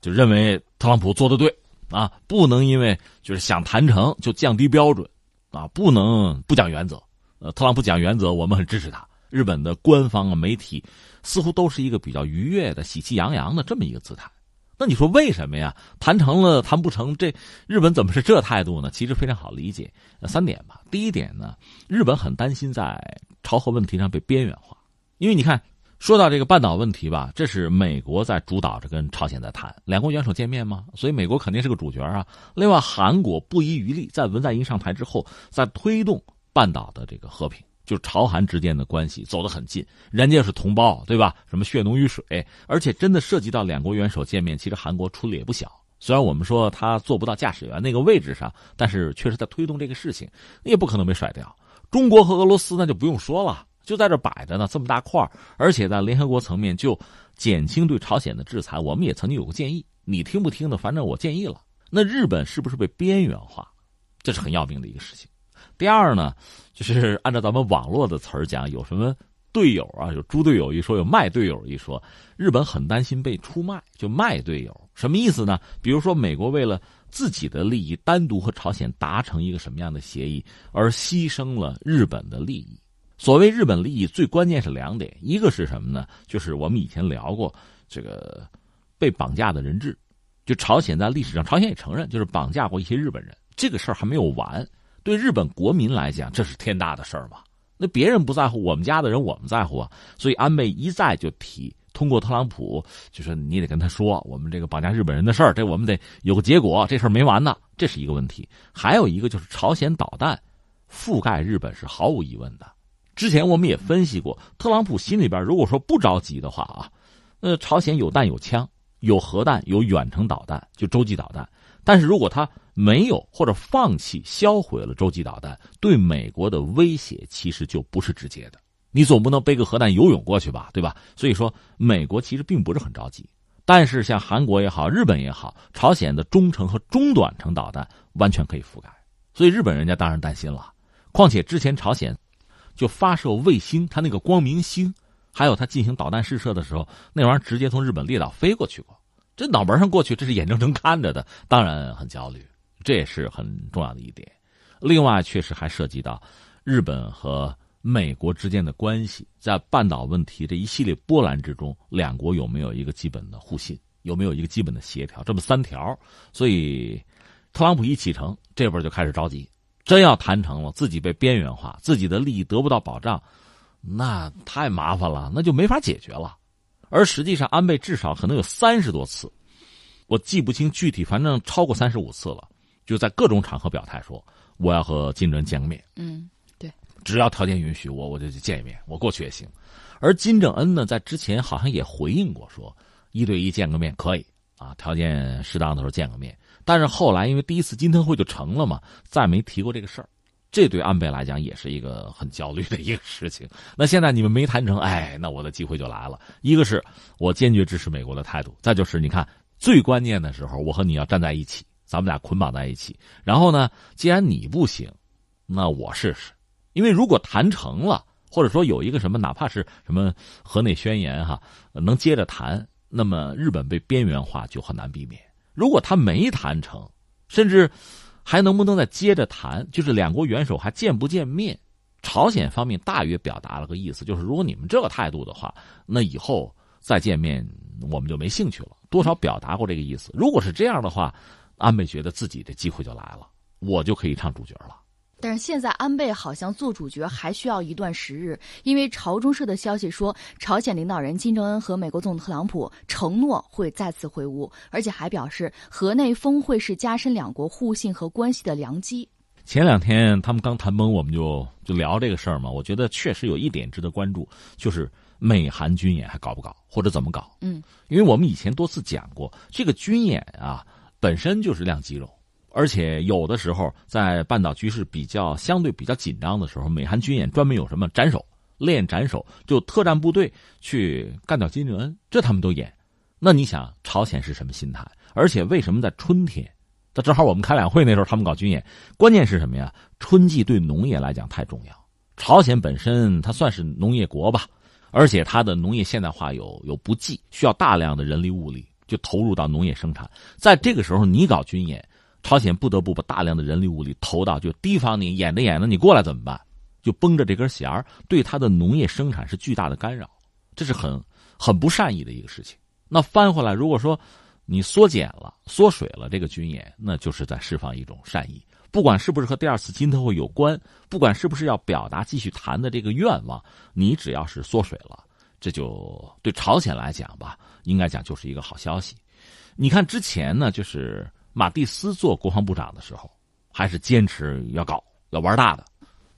[SPEAKER 4] 就认为特朗普做的对啊，不能因为就是想谈成就降低标准啊，不能不讲原则。呃，特朗普讲原则，我们很支持他。日本的官方啊媒体似乎都是一个比较愉悦的、喜气洋洋的这么一个姿态。那你说为什么呀？谈成了，谈不成，这日本怎么是这态度呢？其实非常好理解，三点吧。第一点呢，日本很担心在朝核问题上被边缘化，因为你看，说到这个半岛问题吧，这是美国在主导着跟朝鲜在谈，两国元首见面嘛，所以美国肯定是个主角啊。另外，韩国不遗余力，在文在寅上台之后，在推动半岛的这个和平。就朝韩之间的关系走得很近，人家是同胞，对吧？什么血浓于水，而且真的涉及到两国元首见面，其实韩国出力也不小。虽然我们说他做不到驾驶员那个位置上，但是确实在推动这个事情，也不可能被甩掉。中国和俄罗斯那就不用说了，就在这摆着呢，这么大块而且在联合国层面就减轻对朝鲜的制裁，我们也曾经有过建议，你听不听的，反正我建议了。那日本是不是被边缘化？这是很要命的一个事情。第二呢，就是按照咱们网络的词儿讲，有什么队友啊，有猪队友一说，有卖队友一说。日本很担心被出卖，就卖队友，什么意思呢？比如说，美国为了自己的利益，单独和朝鲜达成一个什么样的协议，而牺牲了日本的利益。所谓日本利益，最关键是两点，一个是什么呢？就是我们以前聊过这个被绑架的人质，就朝鲜在历史上，朝鲜也承认，就是绑架过一些日本人，这个事儿还没有完。对日本国民来讲，这是天大的事儿嘛？那别人不在乎，我们家的人我们在乎啊。所以安倍一再就提，通过特朗普，就说你得跟他说，我们这个绑架日本人的事儿，这我们得有个结果，这事儿没完呢。这是一个问题。还有一个就是朝鲜导弹覆盖日本是毫无疑问的。之前我们也分析过，特朗普心里边如果说不着急的话啊，那朝鲜有弹有枪，有核弹，有远程导弹，就洲际导弹。但是如果他没有或者放弃销毁了洲际导弹，对美国的威胁其实就不是直接的。你总不能背个核弹游泳过去吧，对吧？所以说，美国其实并不是很着急。但是像韩国也好，日本也好，朝鲜的中程和中短程导弹完全可以覆盖，所以日本人家当然担心了。况且之前朝鲜就发射卫星，它那个光明星，还有它进行导弹试射的时候，那玩意儿直接从日本列岛飞过去过。这脑门上过去，这是眼睁睁看着的，当然很焦虑，这也是很重要的一点。另外，确实还涉及到日本和美国之间的关系，在半岛问题这一系列波澜之中，两国有没有一个基本的互信，有没有一个基本的协调？这么三条，所以特朗普一启程，这边就开始着急，真要谈成了，自己被边缘化，自己的利益得不到保障，那太麻烦了，那就没法解决了。而实际上，安倍至少可能有三十多次，我记不清具体，反正超过三十五次了，就在各种场合表态说我要和金正恩见个面。
[SPEAKER 3] 嗯，对，
[SPEAKER 4] 只要条件允许，我我就去见一面，我过去也行。而金正恩呢，在之前好像也回应过，说一对一见个面可以啊，条件适当的时候见个面。但是后来因为第一次金特会就成了嘛，再没提过这个事儿。这对安倍来讲也是一个很焦虑的一个事情。那现在你们没谈成，哎，那我的机会就来了。一个是我坚决支持美国的态度，再就是你看最关键的时候，我和你要站在一起，咱们俩捆绑在一起。然后呢，既然你不行，那我试试。因为如果谈成了，或者说有一个什么，哪怕是什么河内宣言哈，能接着谈，那么日本被边缘化就很难避免。如果他没谈成，甚至。还能不能再接着谈？就是两国元首还见不见面？朝鲜方面大约表达了个意思，就是如果你们这个态度的话，那以后再见面我们就没兴趣了。多少表达过这个意思。如果是这样的话，安倍觉得自己的机会就来了，我就可以唱主角了。
[SPEAKER 3] 但是现在安倍好像做主角还需要一段时日，因为朝中社的消息说，朝鲜领导人金正恩和美国总统特朗普承诺会再次会晤，而且还表示河内峰会是加深两国互信和关系的良机。
[SPEAKER 4] 前两天他们刚谈崩，我们就就聊这个事儿嘛。我觉得确实有一点值得关注，就是美韩军演还搞不搞，或者怎么搞？
[SPEAKER 3] 嗯，
[SPEAKER 4] 因为我们以前多次讲过，这个军演啊本身就是亮肌肉。而且有的时候在半岛局势比较相对比较紧张的时候，美韩军演专门有什么斩首练斩首，就特战部队去干掉金正恩，这他们都演。那你想，朝鲜是什么心态？而且为什么在春天？那正好我们开两会那时候，他们搞军演，关键是什么呀？春季对农业来讲太重要。朝鲜本身它算是农业国吧，而且它的农业现代化有有不济，需要大量的人力物力就投入到农业生产。在这个时候，你搞军演。朝鲜不得不把大量的人力物力投到就提防你演着演着你过来怎么办？就绷着这根弦儿，对他的农业生产是巨大的干扰，这是很很不善意的一个事情。那翻回来，如果说你缩减了、缩水了这个军演，那就是在释放一种善意。不管是不是和第二次金特会有关，不管是不是要表达继续谈的这个愿望，你只要是缩水了，这就对朝鲜来讲吧，应该讲就是一个好消息。你看之前呢，就是。马蒂斯做国防部长的时候，还是坚持要搞要玩大的。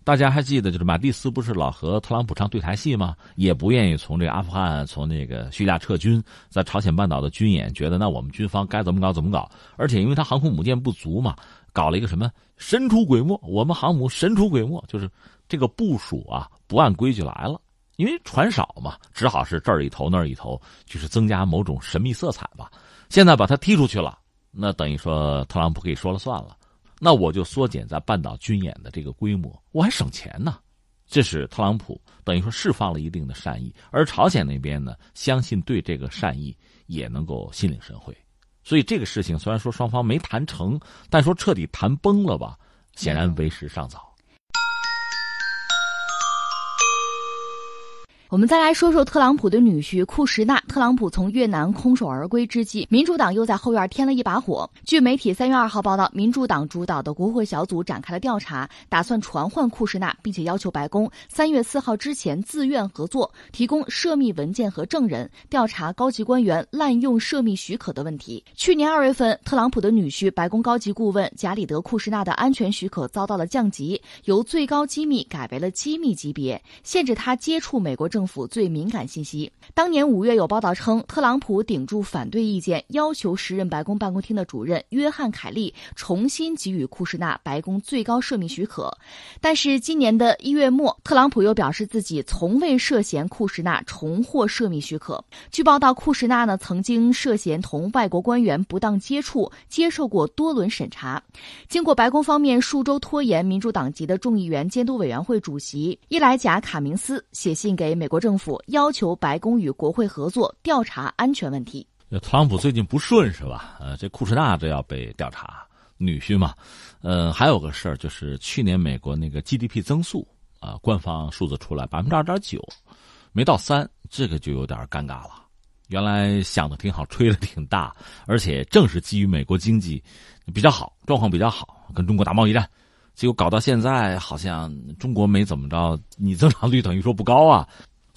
[SPEAKER 4] 大家还记得，就是马蒂斯不是老和特朗普唱对台戏吗？也不愿意从这个阿富汗、从那个叙利亚撤军，在朝鲜半岛的军演，觉得那我们军方该怎么搞怎么搞。而且因为他航空母舰不足嘛，搞了一个什么神出鬼没，我们航母神出鬼没，就是这个部署啊不按规矩来了。因为船少嘛，只好是这儿一头那儿一头，就是增加某种神秘色彩吧。现在把他踢出去了。那等于说特朗普可以说了算了，那我就缩减在半岛军演的这个规模，我还省钱呢。这是特朗普等于说释放了一定的善意，而朝鲜那边呢，相信对这个善意也能够心领神会。所以这个事情虽然说双方没谈成，但说彻底谈崩了吧，显然为时尚早。
[SPEAKER 3] 我们再来说说特朗普的女婿库什纳。特朗普从越南空手而归之际，民主党又在后院添了一把火。据媒体三月二号报道，民主党主导的国会小组展开了调查，打算传唤库什纳，并且要求白宫三月四号之前自愿合作，提供涉密文件和证人，调查高级官员滥用涉密许可的问题。去年二月份，特朗普的女婿、白宫高级顾问贾里德库什纳的安全许可遭到了降级，由最高机密改为了机密级别，限制他接触美国政。政府最敏感信息。当年五月有报道称，特朗普顶住反对意见，要求时任白宫办公厅的主任约翰凯利重新给予库什纳白宫最高涉密许可。但是今年的一月末，特朗普又表示自己从未涉嫌库什纳重获涉密许可。据报道，库什纳呢曾经涉嫌同外国官员不当接触，接受过多轮审查。经过白宫方面数周拖延，民主党籍的众议员监督委员会主席伊莱贾卡明斯写信给美。国政府要求白宫与国会合作调查安全问题。
[SPEAKER 4] 特朗普最近不顺是吧？呃，这库什纳这要被调查，女婿嘛。呃，还有个事儿就是去年美国那个 GDP 增速啊，官方数字出来百分之二点九，没到三，这个就有点尴尬了。原来想的挺好，吹的挺大，而且正是基于美国经济比较好，状况比较好，跟中国打贸易战。结果搞到现在，好像中国没怎么着，你增长率等于说不高啊。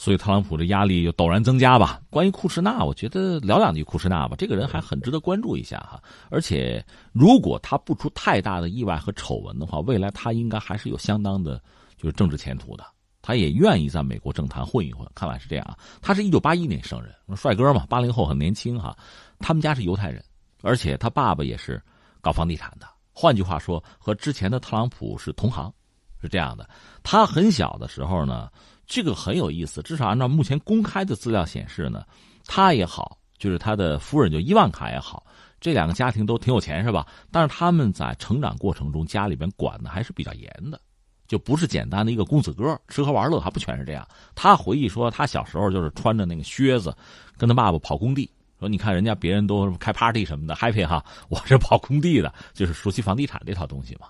[SPEAKER 4] 所以特朗普的压力又陡然增加吧？关于库什纳，我觉得聊两句库什纳吧。这个人还很值得关注一下哈。而且，如果他不出太大的意外和丑闻的话，未来他应该还是有相当的，就是政治前途的。他也愿意在美国政坛混一混，看来是这样啊。他是一九八一年生人，帅哥嘛，八零后很年轻哈。他们家是犹太人，而且他爸爸也是搞房地产的。换句话说，和之前的特朗普是同行，是这样的。他很小的时候呢。这个很有意思，至少按照目前公开的资料显示呢，他也好，就是他的夫人就伊万卡也好，这两个家庭都挺有钱，是吧？但是他们在成长过程中，家里边管的还是比较严的，就不是简单的一个公子哥吃喝玩乐，还不全是这样。他回忆说，他小时候就是穿着那个靴子，跟他爸爸跑工地，说你看人家别人都开 party 什么的 happy 哈，我是跑工地的，就是熟悉房地产这套东西嘛。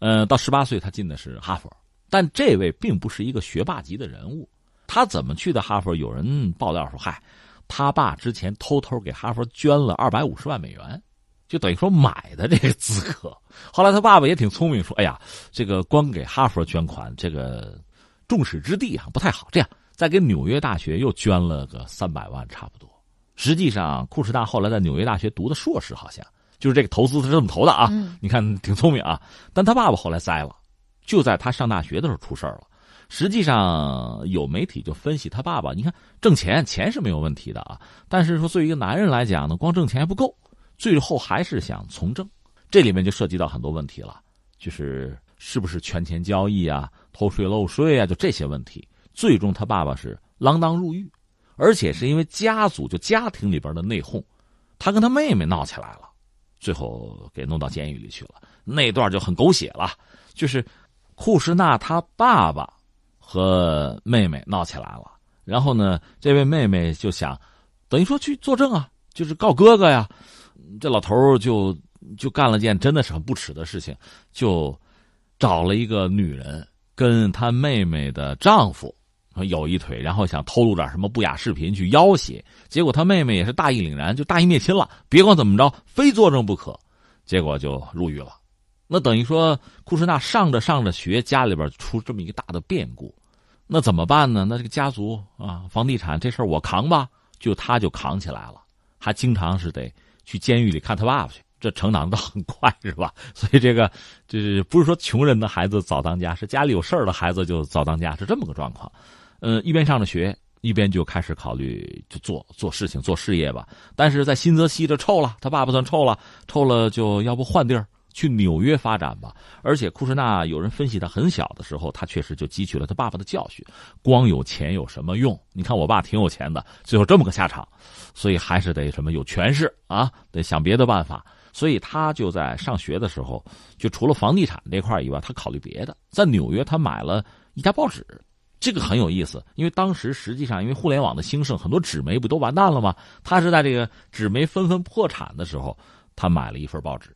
[SPEAKER 4] 呃，到十八岁他进的是哈佛。但这位并不是一个学霸级的人物，他怎么去的哈佛？有人爆料说，嗨，他爸之前偷偷给哈佛捐了二百五十万美元，就等于说买的这个资格。后来他爸爸也挺聪明，说，哎呀，这个光给哈佛捐款，这个众矢之的啊不太好。这样，再给纽约大学又捐了个三百万，差不多。实际上，库什纳后来在纽约大学读的硕士，好像就是这个投资是这么投的啊。你看挺聪明啊，但他爸爸后来栽了。就在他上大学的时候出事了。实际上，有媒体就分析他爸爸，你看挣钱钱是没有问题的啊，但是说作为一个男人来讲呢，光挣钱还不够，最后还是想从政。这里面就涉及到很多问题了，就是是不是权钱交易啊、偷税漏税啊，就这些问题。最终他爸爸是锒铛入狱，而且是因为家族就家庭里边的内讧，他跟他妹妹闹起来了，最后给弄到监狱里去了。那段就很狗血了，就是库什纳他爸爸和妹妹闹起来了，然后呢，这位妹妹就想，等于说去作证啊，就是告哥哥呀。这老头就就干了件真的是很不耻的事情，就找了一个女人跟他妹妹的丈夫有一腿，然后想偷录点什么不雅视频去要挟，结果他妹妹也是大义凛然，就大义灭亲了，别管怎么着，非作证不可，结果就入狱了。那等于说库什纳上着上着学，家里边出这么一个大的变故，那怎么办呢？那这个家族啊，房地产这事儿我扛吧，就他就扛起来了，还经常是得。去监狱里看他爸爸去，这成长的很快，是吧？所以这个就是不是说穷人的孩子早当家，是家里有事儿的孩子就早当家，是这么个状况。嗯，一边上着学，一边就开始考虑就做做事情、做事业吧。但是在新泽西这臭了，他爸爸算臭了，臭了就要不换地儿。去纽约发展吧，而且库什纳有人分析，他很小的时候，他确实就汲取了他爸爸的教训。光有钱有什么用？你看我爸挺有钱的，最后这么个下场，所以还是得什么有权势啊，得想别的办法。所以他就在上学的时候，就除了房地产这块以外，他考虑别的。在纽约，他买了一家报纸，这个很有意思，因为当时实际上因为互联网的兴盛，很多纸媒不都完蛋了吗？他是在这个纸媒纷纷破产的时候，他买了一份报纸。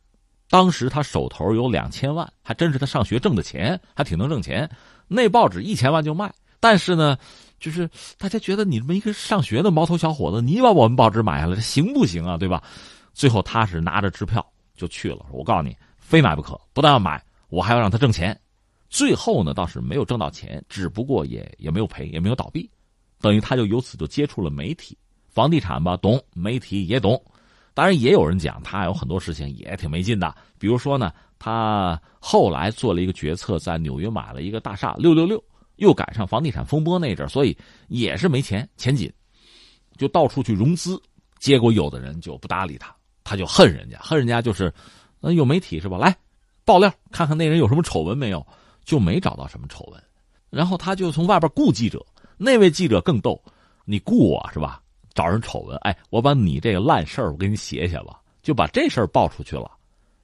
[SPEAKER 4] 当时他手头有两千万，还真是他上学挣的钱，还挺能挣钱。那报纸一千万就卖，但是呢，就是大家觉得你这么一个上学的毛头小伙子，你把我们报纸买下来，行不行啊？对吧？最后他是拿着支票就去了。我告诉你，非买不可，不但要买，我还要让他挣钱。最后呢，倒是没有挣到钱，只不过也也没有赔，也没有倒闭，等于他就由此就接触了媒体、房地产吧，懂媒体也懂。当然，也有人讲他有很多事情也挺没劲的。比如说呢，他后来做了一个决策，在纽约买了一个大厦六六六，又赶上房地产风波那阵所以也是没钱，钱紧，就到处去融资。结果有的人就不搭理他，他就恨人家，恨人家就是，呃，有媒体是吧？来爆料，看看那人有什么丑闻没有？就没找到什么丑闻。然后他就从外边雇记者，那位记者更逗，你雇我是吧？找人丑闻，哎，我把你这个烂事儿我给你写写吧，就把这事儿爆出去了。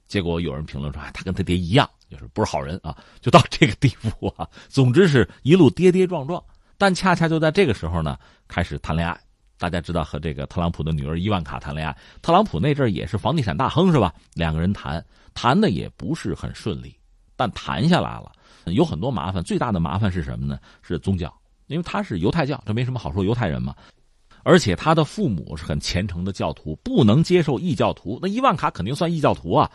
[SPEAKER 4] 结果有人评论说，哎，他跟他爹一样，就是不是好人啊，就到这个地步啊。总之是一路跌跌撞撞，但恰恰就在这个时候呢，开始谈恋爱。大家知道和这个特朗普的女儿伊万卡谈恋爱，特朗普那阵儿也是房地产大亨是吧？两个人谈谈的也不是很顺利，但谈下来了，有很多麻烦。最大的麻烦是什么呢？是宗教，因为他是犹太教，这没什么好说，犹太人嘛。而且他的父母是很虔诚的教徒，不能接受异教徒。那伊万卡肯定算异教徒啊，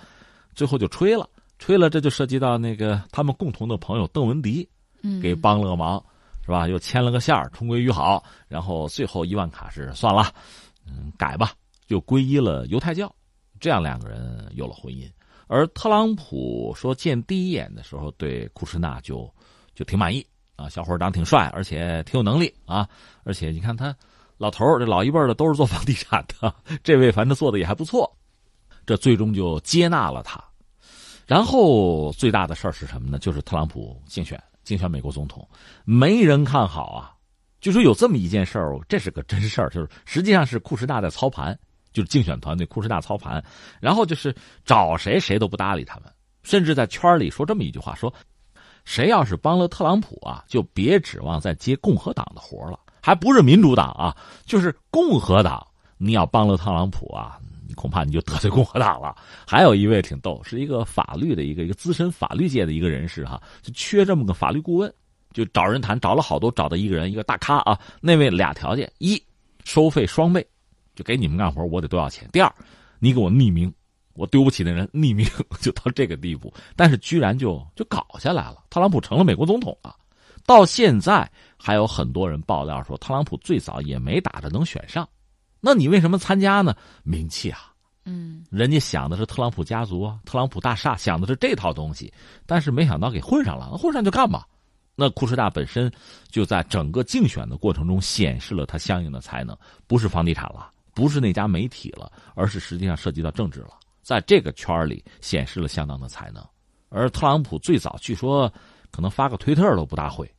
[SPEAKER 4] 最后就吹了，吹了，这就涉及到那个他们共同的朋友邓文迪，给帮了个忙，是吧？又牵了个线儿，重归于好。然后最后伊万卡是算了，嗯，改吧，就皈依了犹太教。这样两个人有了婚姻。而特朗普说见第一眼的时候，对库什纳就就挺满意啊，小伙长得挺帅，而且挺有能力啊，而且你看他。老头儿，这老一辈的都是做房地产的，这位反正做的也还不错，这最终就接纳了他。然后最大的事儿是什么呢？就是特朗普竞选竞选美国总统，没人看好啊。就说有这么一件事儿，这是个真事儿，就是实际上是库什纳在操盘，就是竞选团队库什纳操盘，然后就是找谁谁都不搭理他们，甚至在圈里说这么一句话：说谁要是帮了特朗普啊，就别指望再接共和党的活了。还不是民主党啊，就是共和党。你要帮了特朗普啊，你恐怕你就得罪共和党了。还有一位挺逗，是一个法律的一个一个资深法律界的一个人士哈，就缺这么个法律顾问，就找人谈，找了好多，找到一个人，一个大咖啊。那位俩条件：一，收费双倍，就给你们干活，我得多少钱；第二，你给我匿名，我丢不起那人，匿名 就到这个地步。但是居然就就搞下来了，特朗普成了美国总统了。到现在还有很多人爆料说，特朗普最早也没打着能选上，那你为什么参加呢？名气啊，
[SPEAKER 3] 嗯，
[SPEAKER 4] 人家想的是特朗普家族啊，特朗普大厦，想的是这套东西，但是没想到给混上了，混上就干吧。那库什纳本身就在整个竞选的过程中显示了他相应的才能，不是房地产了，不是那家媒体了，而是实际上涉及到政治了。在这个圈里显示了相当的才能。而特朗普最早据说可能发个推特都不大会，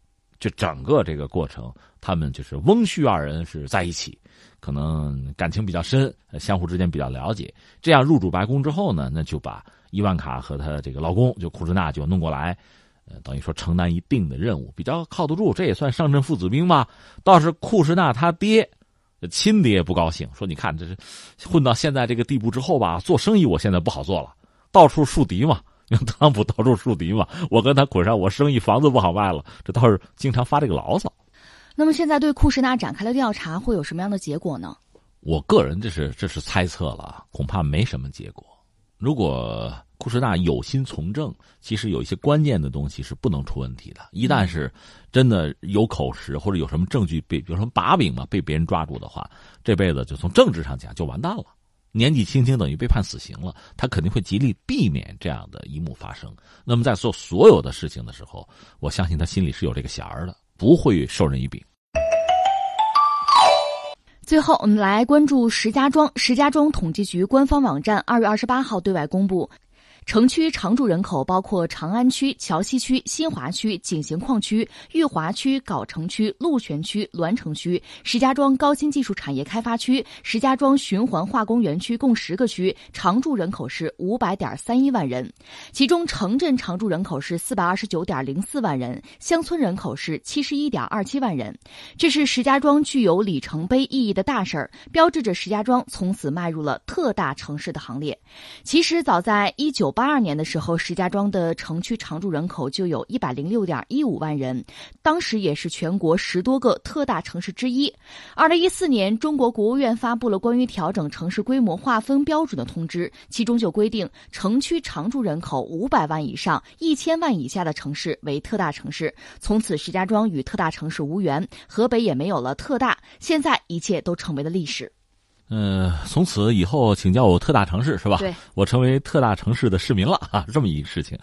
[SPEAKER 4] 就整个这个过程，他们就是翁婿二人是在一起，可能感情比较深，相互之间比较了解。这样入主白宫之后呢，那就把伊万卡和她这个老公就库什纳就弄过来。呃，等于说承担一定的任务，比较靠得住，这也算上阵父子兵吧。倒是库什纳他爹，亲爹不高兴，说：“你看，这是混到现在这个地步之后吧，做生意我现在不好做了，到处树敌嘛，用特朗普到处树敌嘛，我跟他捆上，我生意房子不好卖了，这倒是经常发这个牢骚。”
[SPEAKER 3] 那么现在对库什纳展开了调查，会有什么样的结果呢？
[SPEAKER 4] 我个人这是这是猜测了，恐怕没什么结果。如果库什纳有心从政，其实有一些关键的东西是不能出问题的。一旦是真的有口实或者有什么证据被，比如说把柄嘛，被别人抓住的话，这辈子就从政治上讲就完蛋了。年纪轻轻等于被判死刑了，他肯定会极力避免这样的一幕发生。那么在做所有的事情的时候，我相信他心里是有这个弦儿的，不会授人以柄。
[SPEAKER 3] 最后，我们来关注石家庄。石家庄统计局官方网站二月二十八号对外公布。城区常住人口包括长安区、桥西区、新华区、井陉矿区、裕华区、藁城区、鹿泉区、栾城区、石家庄高新技术产业开发区、石家庄循环化工园区共十个区，常住人口是五百点三一万人，其中城镇常住人口是四百二十九点零四万人，乡村人口是七十一点二七万人。这是石家庄具有里程碑意义的大事儿，标志着石家庄从此迈入了特大城市的行列。其实早在一九八二年的时候，石家庄的城区常住人口就有一百零六点一五万人，当时也是全国十多个特大城市之一。二零一四年，中国国务院发布了关于调整城市规模划分标准的通知，其中就规定，城区常住人口五百万以上、一千万以下的城市为特大城市。从此，石家庄与特大城市无缘，河北也没有了特大。现在，一切都成为了历史。
[SPEAKER 4] 嗯，从此以后，请叫我特大城市是吧？
[SPEAKER 3] 对，
[SPEAKER 4] 我成为特大城市的市民了啊，这么一个事情。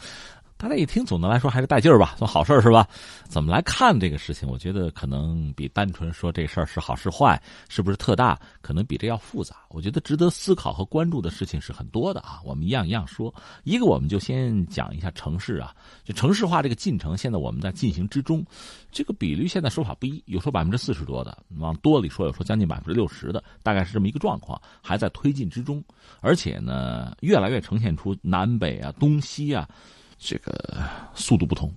[SPEAKER 4] 大家一听，总的来说还是带劲儿吧，算好事儿是吧？怎么来看这个事情？我觉得可能比单纯说这事儿是好是坏，是不是特大，可能比这要复杂。我觉得值得思考和关注的事情是很多的啊。我们一样一样说，一个我们就先讲一下城市啊，就城市化这个进程，现在我们在进行之中，这个比率现在说法不一，有说百分之四十多的，往多里说有说将近百分之六十的，大概是这么一个状况，还在推进之中，而且呢，越来越呈现出南北啊、东西啊。这个速度不同。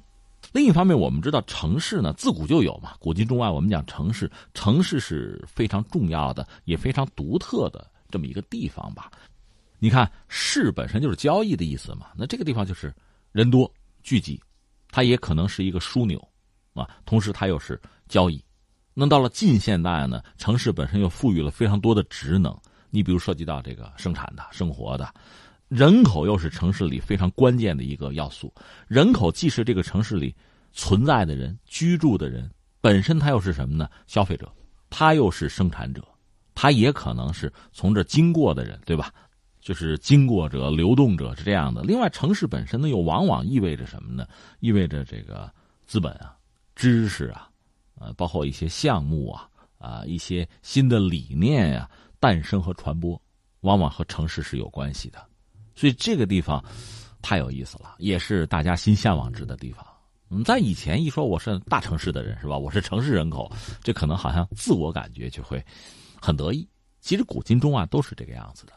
[SPEAKER 4] 另一方面，我们知道城市呢自古就有嘛，古今中外，我们讲城市，城市是非常重要的，也非常独特的这么一个地方吧。你看，市本身就是交易的意思嘛，那这个地方就是人多聚集，它也可能是一个枢纽啊。同时，它又是交易。那到了近现代呢，城市本身又赋予了非常多的职能。你比如涉及到这个生产的、生活的。人口又是城市里非常关键的一个要素。人口既是这个城市里存在的人、居住的人，本身它又是什么呢？消费者，它又是生产者，它也可能是从这经过的人，对吧？就是经过者、流动者是这样的。另外，城市本身呢，又往往意味着什么呢？意味着这个资本啊、知识啊，呃，包括一些项目啊、啊一些新的理念呀诞生和传播，往往和城市是有关系的。所以这个地方太有意思了，也是大家心向往之的地方。嗯，在以前一说我是大城市的人是吧？我是城市人口，这可能好像自我感觉就会很得意。其实古今中外都是这个样子的。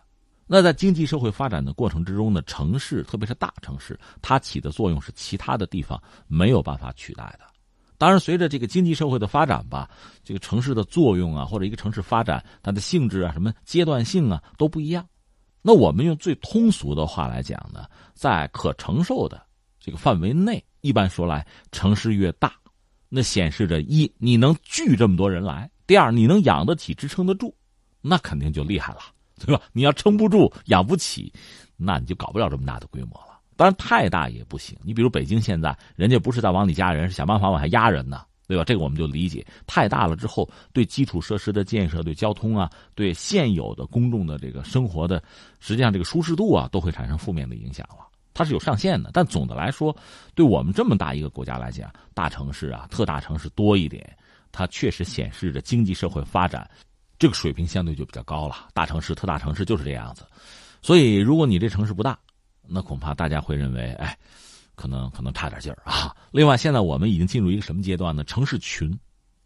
[SPEAKER 4] 那在经济社会发展的过程之中呢，城市特别是大城市，它起的作用是其他的地方没有办法取代的。当然，随着这个经济社会的发展吧，这个城市的作用啊，或者一个城市发展它的性质啊，什么阶段性啊都不一样。那我们用最通俗的话来讲呢，在可承受的这个范围内，一般说来，城市越大，那显示着一你能聚这么多人来；第二，你能养得起、支撑得住，那肯定就厉害了，对吧？你要撑不住、养不起，那你就搞不了这么大的规模了。当然，太大也不行。你比如北京现在，人家不是在往里加人，是想办法往下压人呢。对吧？这个我们就理解，太大了之后，对基础设施的建设、对交通啊、对现有的公众的这个生活的，实际上这个舒适度啊，都会产生负面的影响了。它是有上限的，但总的来说，对我们这么大一个国家来讲，大城市啊、特大城市多一点，它确实显示着经济社会发展这个水平相对就比较高了。大城市、特大城市就是这样子。所以，如果你这城市不大，那恐怕大家会认为，哎，可能可能差点劲儿啊。另外，现在我们已经进入一个什么阶段呢？城市群，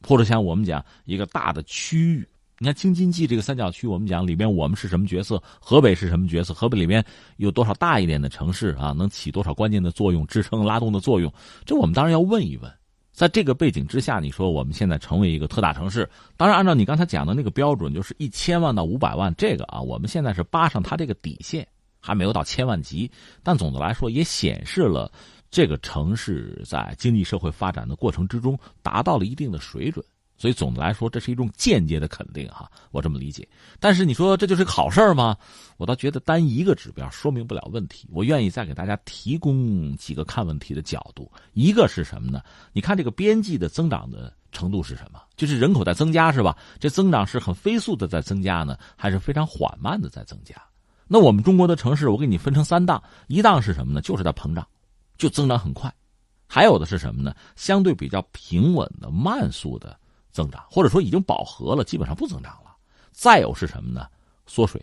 [SPEAKER 4] 或者像我们讲一个大的区域。你看京津冀这个三角区，我们讲里边我们是什么角色？河北是什么角色？河北里边有多少大一点的城市啊？能起多少关键的作用、支撑、拉动的作用？这我们当然要问一问。在这个背景之下，你说我们现在成为一个特大城市，当然按照你刚才讲的那个标准，就是一千万到五百万，这个啊，我们现在是扒上它这个底线，还没有到千万级。但总的来说，也显示了这个城市在经济社会发展的过程之中达到了一定的水准。所以总的来说，这是一种间接的肯定哈，我这么理解。但是你说这就是好事吗？我倒觉得单一个指标说明不了问题。我愿意再给大家提供几个看问题的角度。一个是什么呢？你看这个边际的增长的程度是什么？就是人口在增加是吧？这增长是很飞速的在增加呢，还是非常缓慢的在增加？那我们中国的城市，我给你分成三档，一档是什么呢？就是在膨胀，就增长很快。还有的是什么呢？相对比较平稳的慢速的。增长，或者说已经饱和了，基本上不增长了。再有是什么呢？缩水，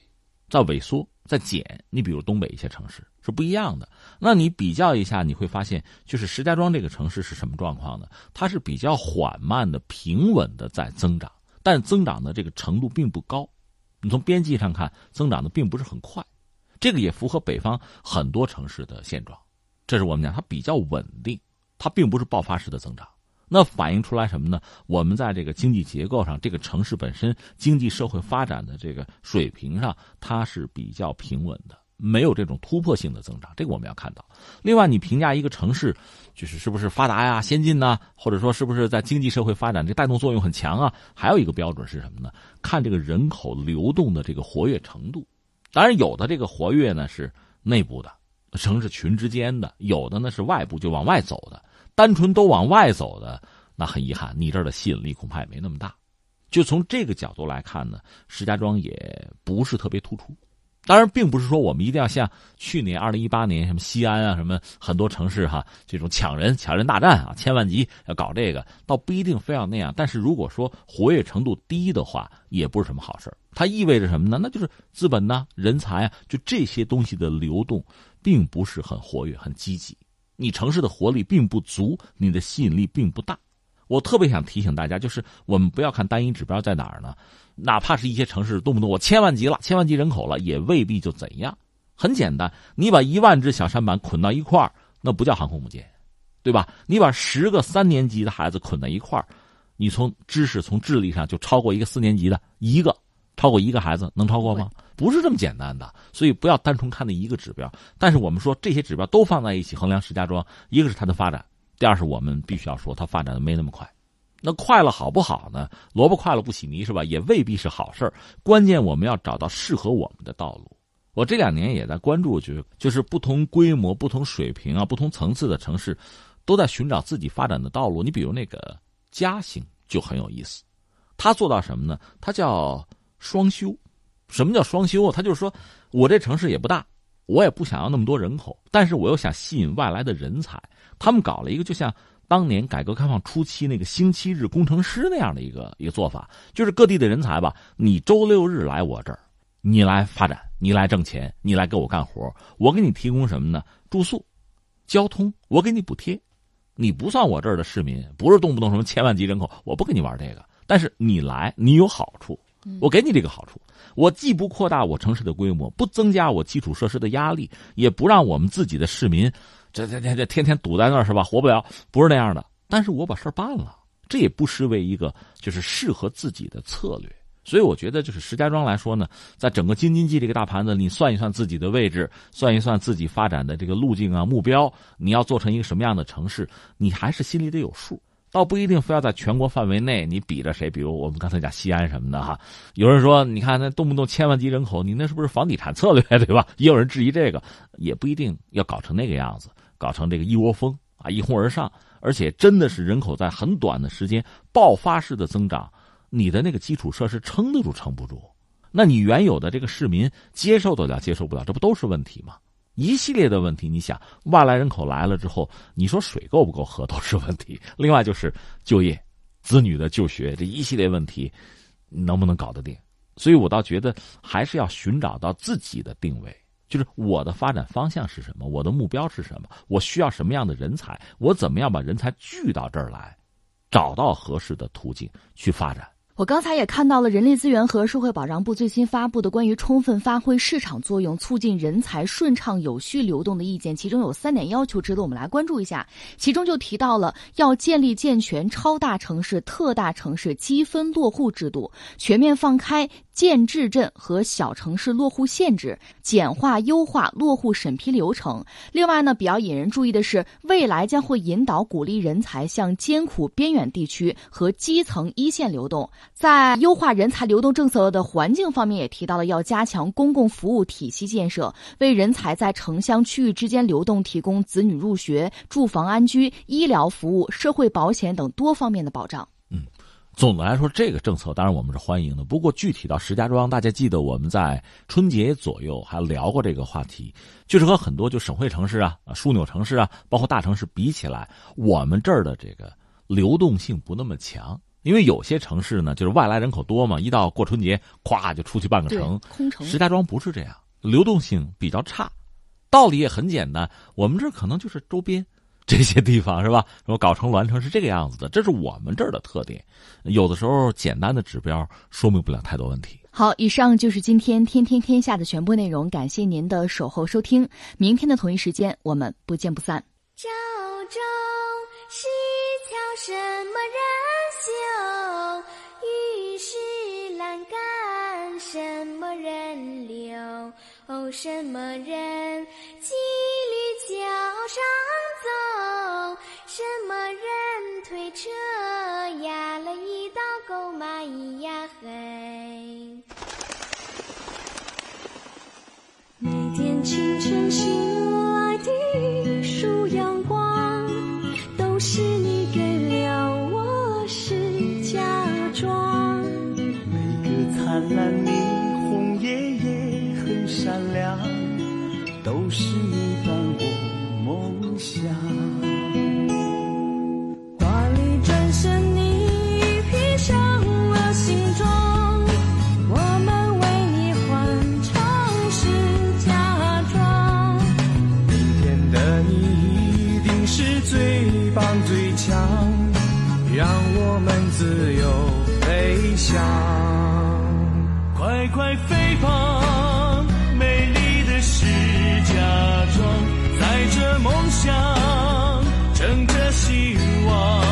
[SPEAKER 4] 在萎缩，在减。你比如东北一些城市是不一样的。那你比较一下，你会发现，就是石家庄这个城市是什么状况呢？它是比较缓慢的、平稳的在增长，但增长的这个程度并不高。你从边际上看，增长的并不是很快。这个也符合北方很多城市的现状。这是我们讲它比较稳定，它并不是爆发式的增长。那反映出来什么呢？我们在这个经济结构上，这个城市本身经济社会发展的这个水平上，它是比较平稳的，没有这种突破性的增长。这个我们要看到。另外，你评价一个城市，就是是不是发达呀、先进呢？或者说是不是在经济社会发展这带动作用很强啊？还有一个标准是什么呢？看这个人口流动的这个活跃程度。当然，有的这个活跃呢是内部的，城市群之间的；有的呢是外部，就往外走的。单纯都往外走的，那很遗憾，你这儿的吸引力恐怕也没那么大。就从这个角度来看呢，石家庄也不是特别突出。当然，并不是说我们一定要像去年二零一八年什么西安啊，什么很多城市哈，这种抢人抢人大战啊，千万级要搞这个，倒不一定非要那样。但是如果说活跃程度低的话，也不是什么好事它意味着什么呢？那就是资本呢、人才啊，就这些东西的流动，并不是很活跃、很积极。你城市的活力并不足，你的吸引力并不大。我特别想提醒大家，就是我们不要看单一指标在哪儿呢？哪怕是一些城市动不动我千万级了，千万级人口了，也未必就怎样。很简单，你把一万只小舢板捆到一块儿，那不叫航空母舰，对吧？你把十个三年级的孩子捆在一块儿，你从知识、从智力上就超过一个四年级的一个，超过一个孩子能超过吗？不是这么简单的，所以不要单纯看那一个指标。但是我们说这些指标都放在一起衡量石家庄，一个是它的发展，第二是我们必须要说它发展的没那么快。那快了好不好呢？萝卜快了不洗泥是吧？也未必是好事关键我们要找到适合我们的道路。我这两年也在关注，就是就是不同规模、不同水平啊、不同层次的城市，都在寻找自己发展的道路。你比如那个嘉兴就很有意思，他做到什么呢？他叫双修。什么叫双修啊？他就是说，我这城市也不大，我也不想要那么多人口，但是我又想吸引外来的人才。他们搞了一个，就像当年改革开放初期那个星期日工程师那样的一个一个做法，就是各地的人才吧，你周六日来我这儿，你来发展，你来挣钱，你来给我干活，我给你提供什么呢？住宿、交通，我给你补贴。你不算我这儿的市民，不是动不动什么千万级人口，我不跟你玩这个。但是你来，你有好处。我给你这个好处，我既不扩大我城市的规模，不增加我基础设施的压力，也不让我们自己的市民这这这这天天堵在那儿是吧？活不了，不是那样的。但是我把事儿办了，这也不失为一个就是适合自己的策略。所以我觉得，就是石家庄来说呢，在整个京津冀这个大盘子，你算一算自己的位置，算一算自己发展的这个路径啊、目标，你要做成一个什么样的城市，你还是心里得有数。倒不一定非要在全国范围内，你比着谁？比如我们刚才讲西安什么的哈，有人说，你看那动不动千万级人口，你那是不是房地产策略对吧？也有人质疑这个，也不一定要搞成那个样子，搞成这个一窝蜂啊，一哄而上，而且真的是人口在很短的时间爆发式的增长，你的那个基础设施撑得住撑不住？那你原有的这个市民接受得了接受不了，这不都是问题吗？一系列的问题，你想外来人口来了之后，你说水够不够喝都是问题。另外就是就业、子女的就学这一系列问题，能不能搞得定？所以我倒觉得还是要寻找到自己的定位。就是我的发展方向是什么，我的目标是什么，我需要什么样的人才，我怎么样把人才聚到这儿来，找到合适的途径去发展。
[SPEAKER 3] 我刚才也看到了人力资源和社会保障部最新发布的关于充分发挥市场作用、促进人才顺畅有序流动的意见，其中有三点要求值得我们来关注一下。其中就提到了要建立健全超大城市、特大城市积分落户制度，全面放开建制镇和小城市落户限制，简化优化落户审批流程。另外呢，比较引人注意的是，未来将会引导鼓励人才向艰苦边远地区和基层一线流动。在优化人才流动政策的环境方面，也提到了要加强公共服务体系建设，为人才在城乡区域之间流动提供子女入学、住房安居、医疗服务、社会保险等多方面的保障。
[SPEAKER 4] 嗯，总的来说，这个政策当然我们是欢迎的。不过具体到石家庄，大家记得我们在春节左右还聊过这个话题，就是和很多就省会城市啊、枢纽城市啊，包括大城市比起来，我们这儿的这个流动性不那么强。因为有些城市呢，就是外来人口多嘛，一到过春节，咵就出去半个城。
[SPEAKER 3] 空城。
[SPEAKER 4] 石家庄不是这样，流动性比较差。道理也很简单，我们这儿可能就是周边 这些地方是吧？说搞成栾城是这个样子的，这是我们这儿的特点。有的时候简单的指标说明不了太多问题。
[SPEAKER 3] 好，以上就是今天天天天下的全部内容，感谢您的守候收听。明天的同一时间，我们不见不散。
[SPEAKER 2] 朝中是桥什么人？修玉石栏杆，什么人留？哦，什么人骑驴桥上走？什么人推车压了一道狗蚂蚁呀？嘿！每天清晨醒来的数阳光，都是你给了
[SPEAKER 5] 我
[SPEAKER 2] 是家庄。
[SPEAKER 5] 每个。灿烂自由飞翔。快快飞吧，美丽的石家庄，载着梦想，乘着希望。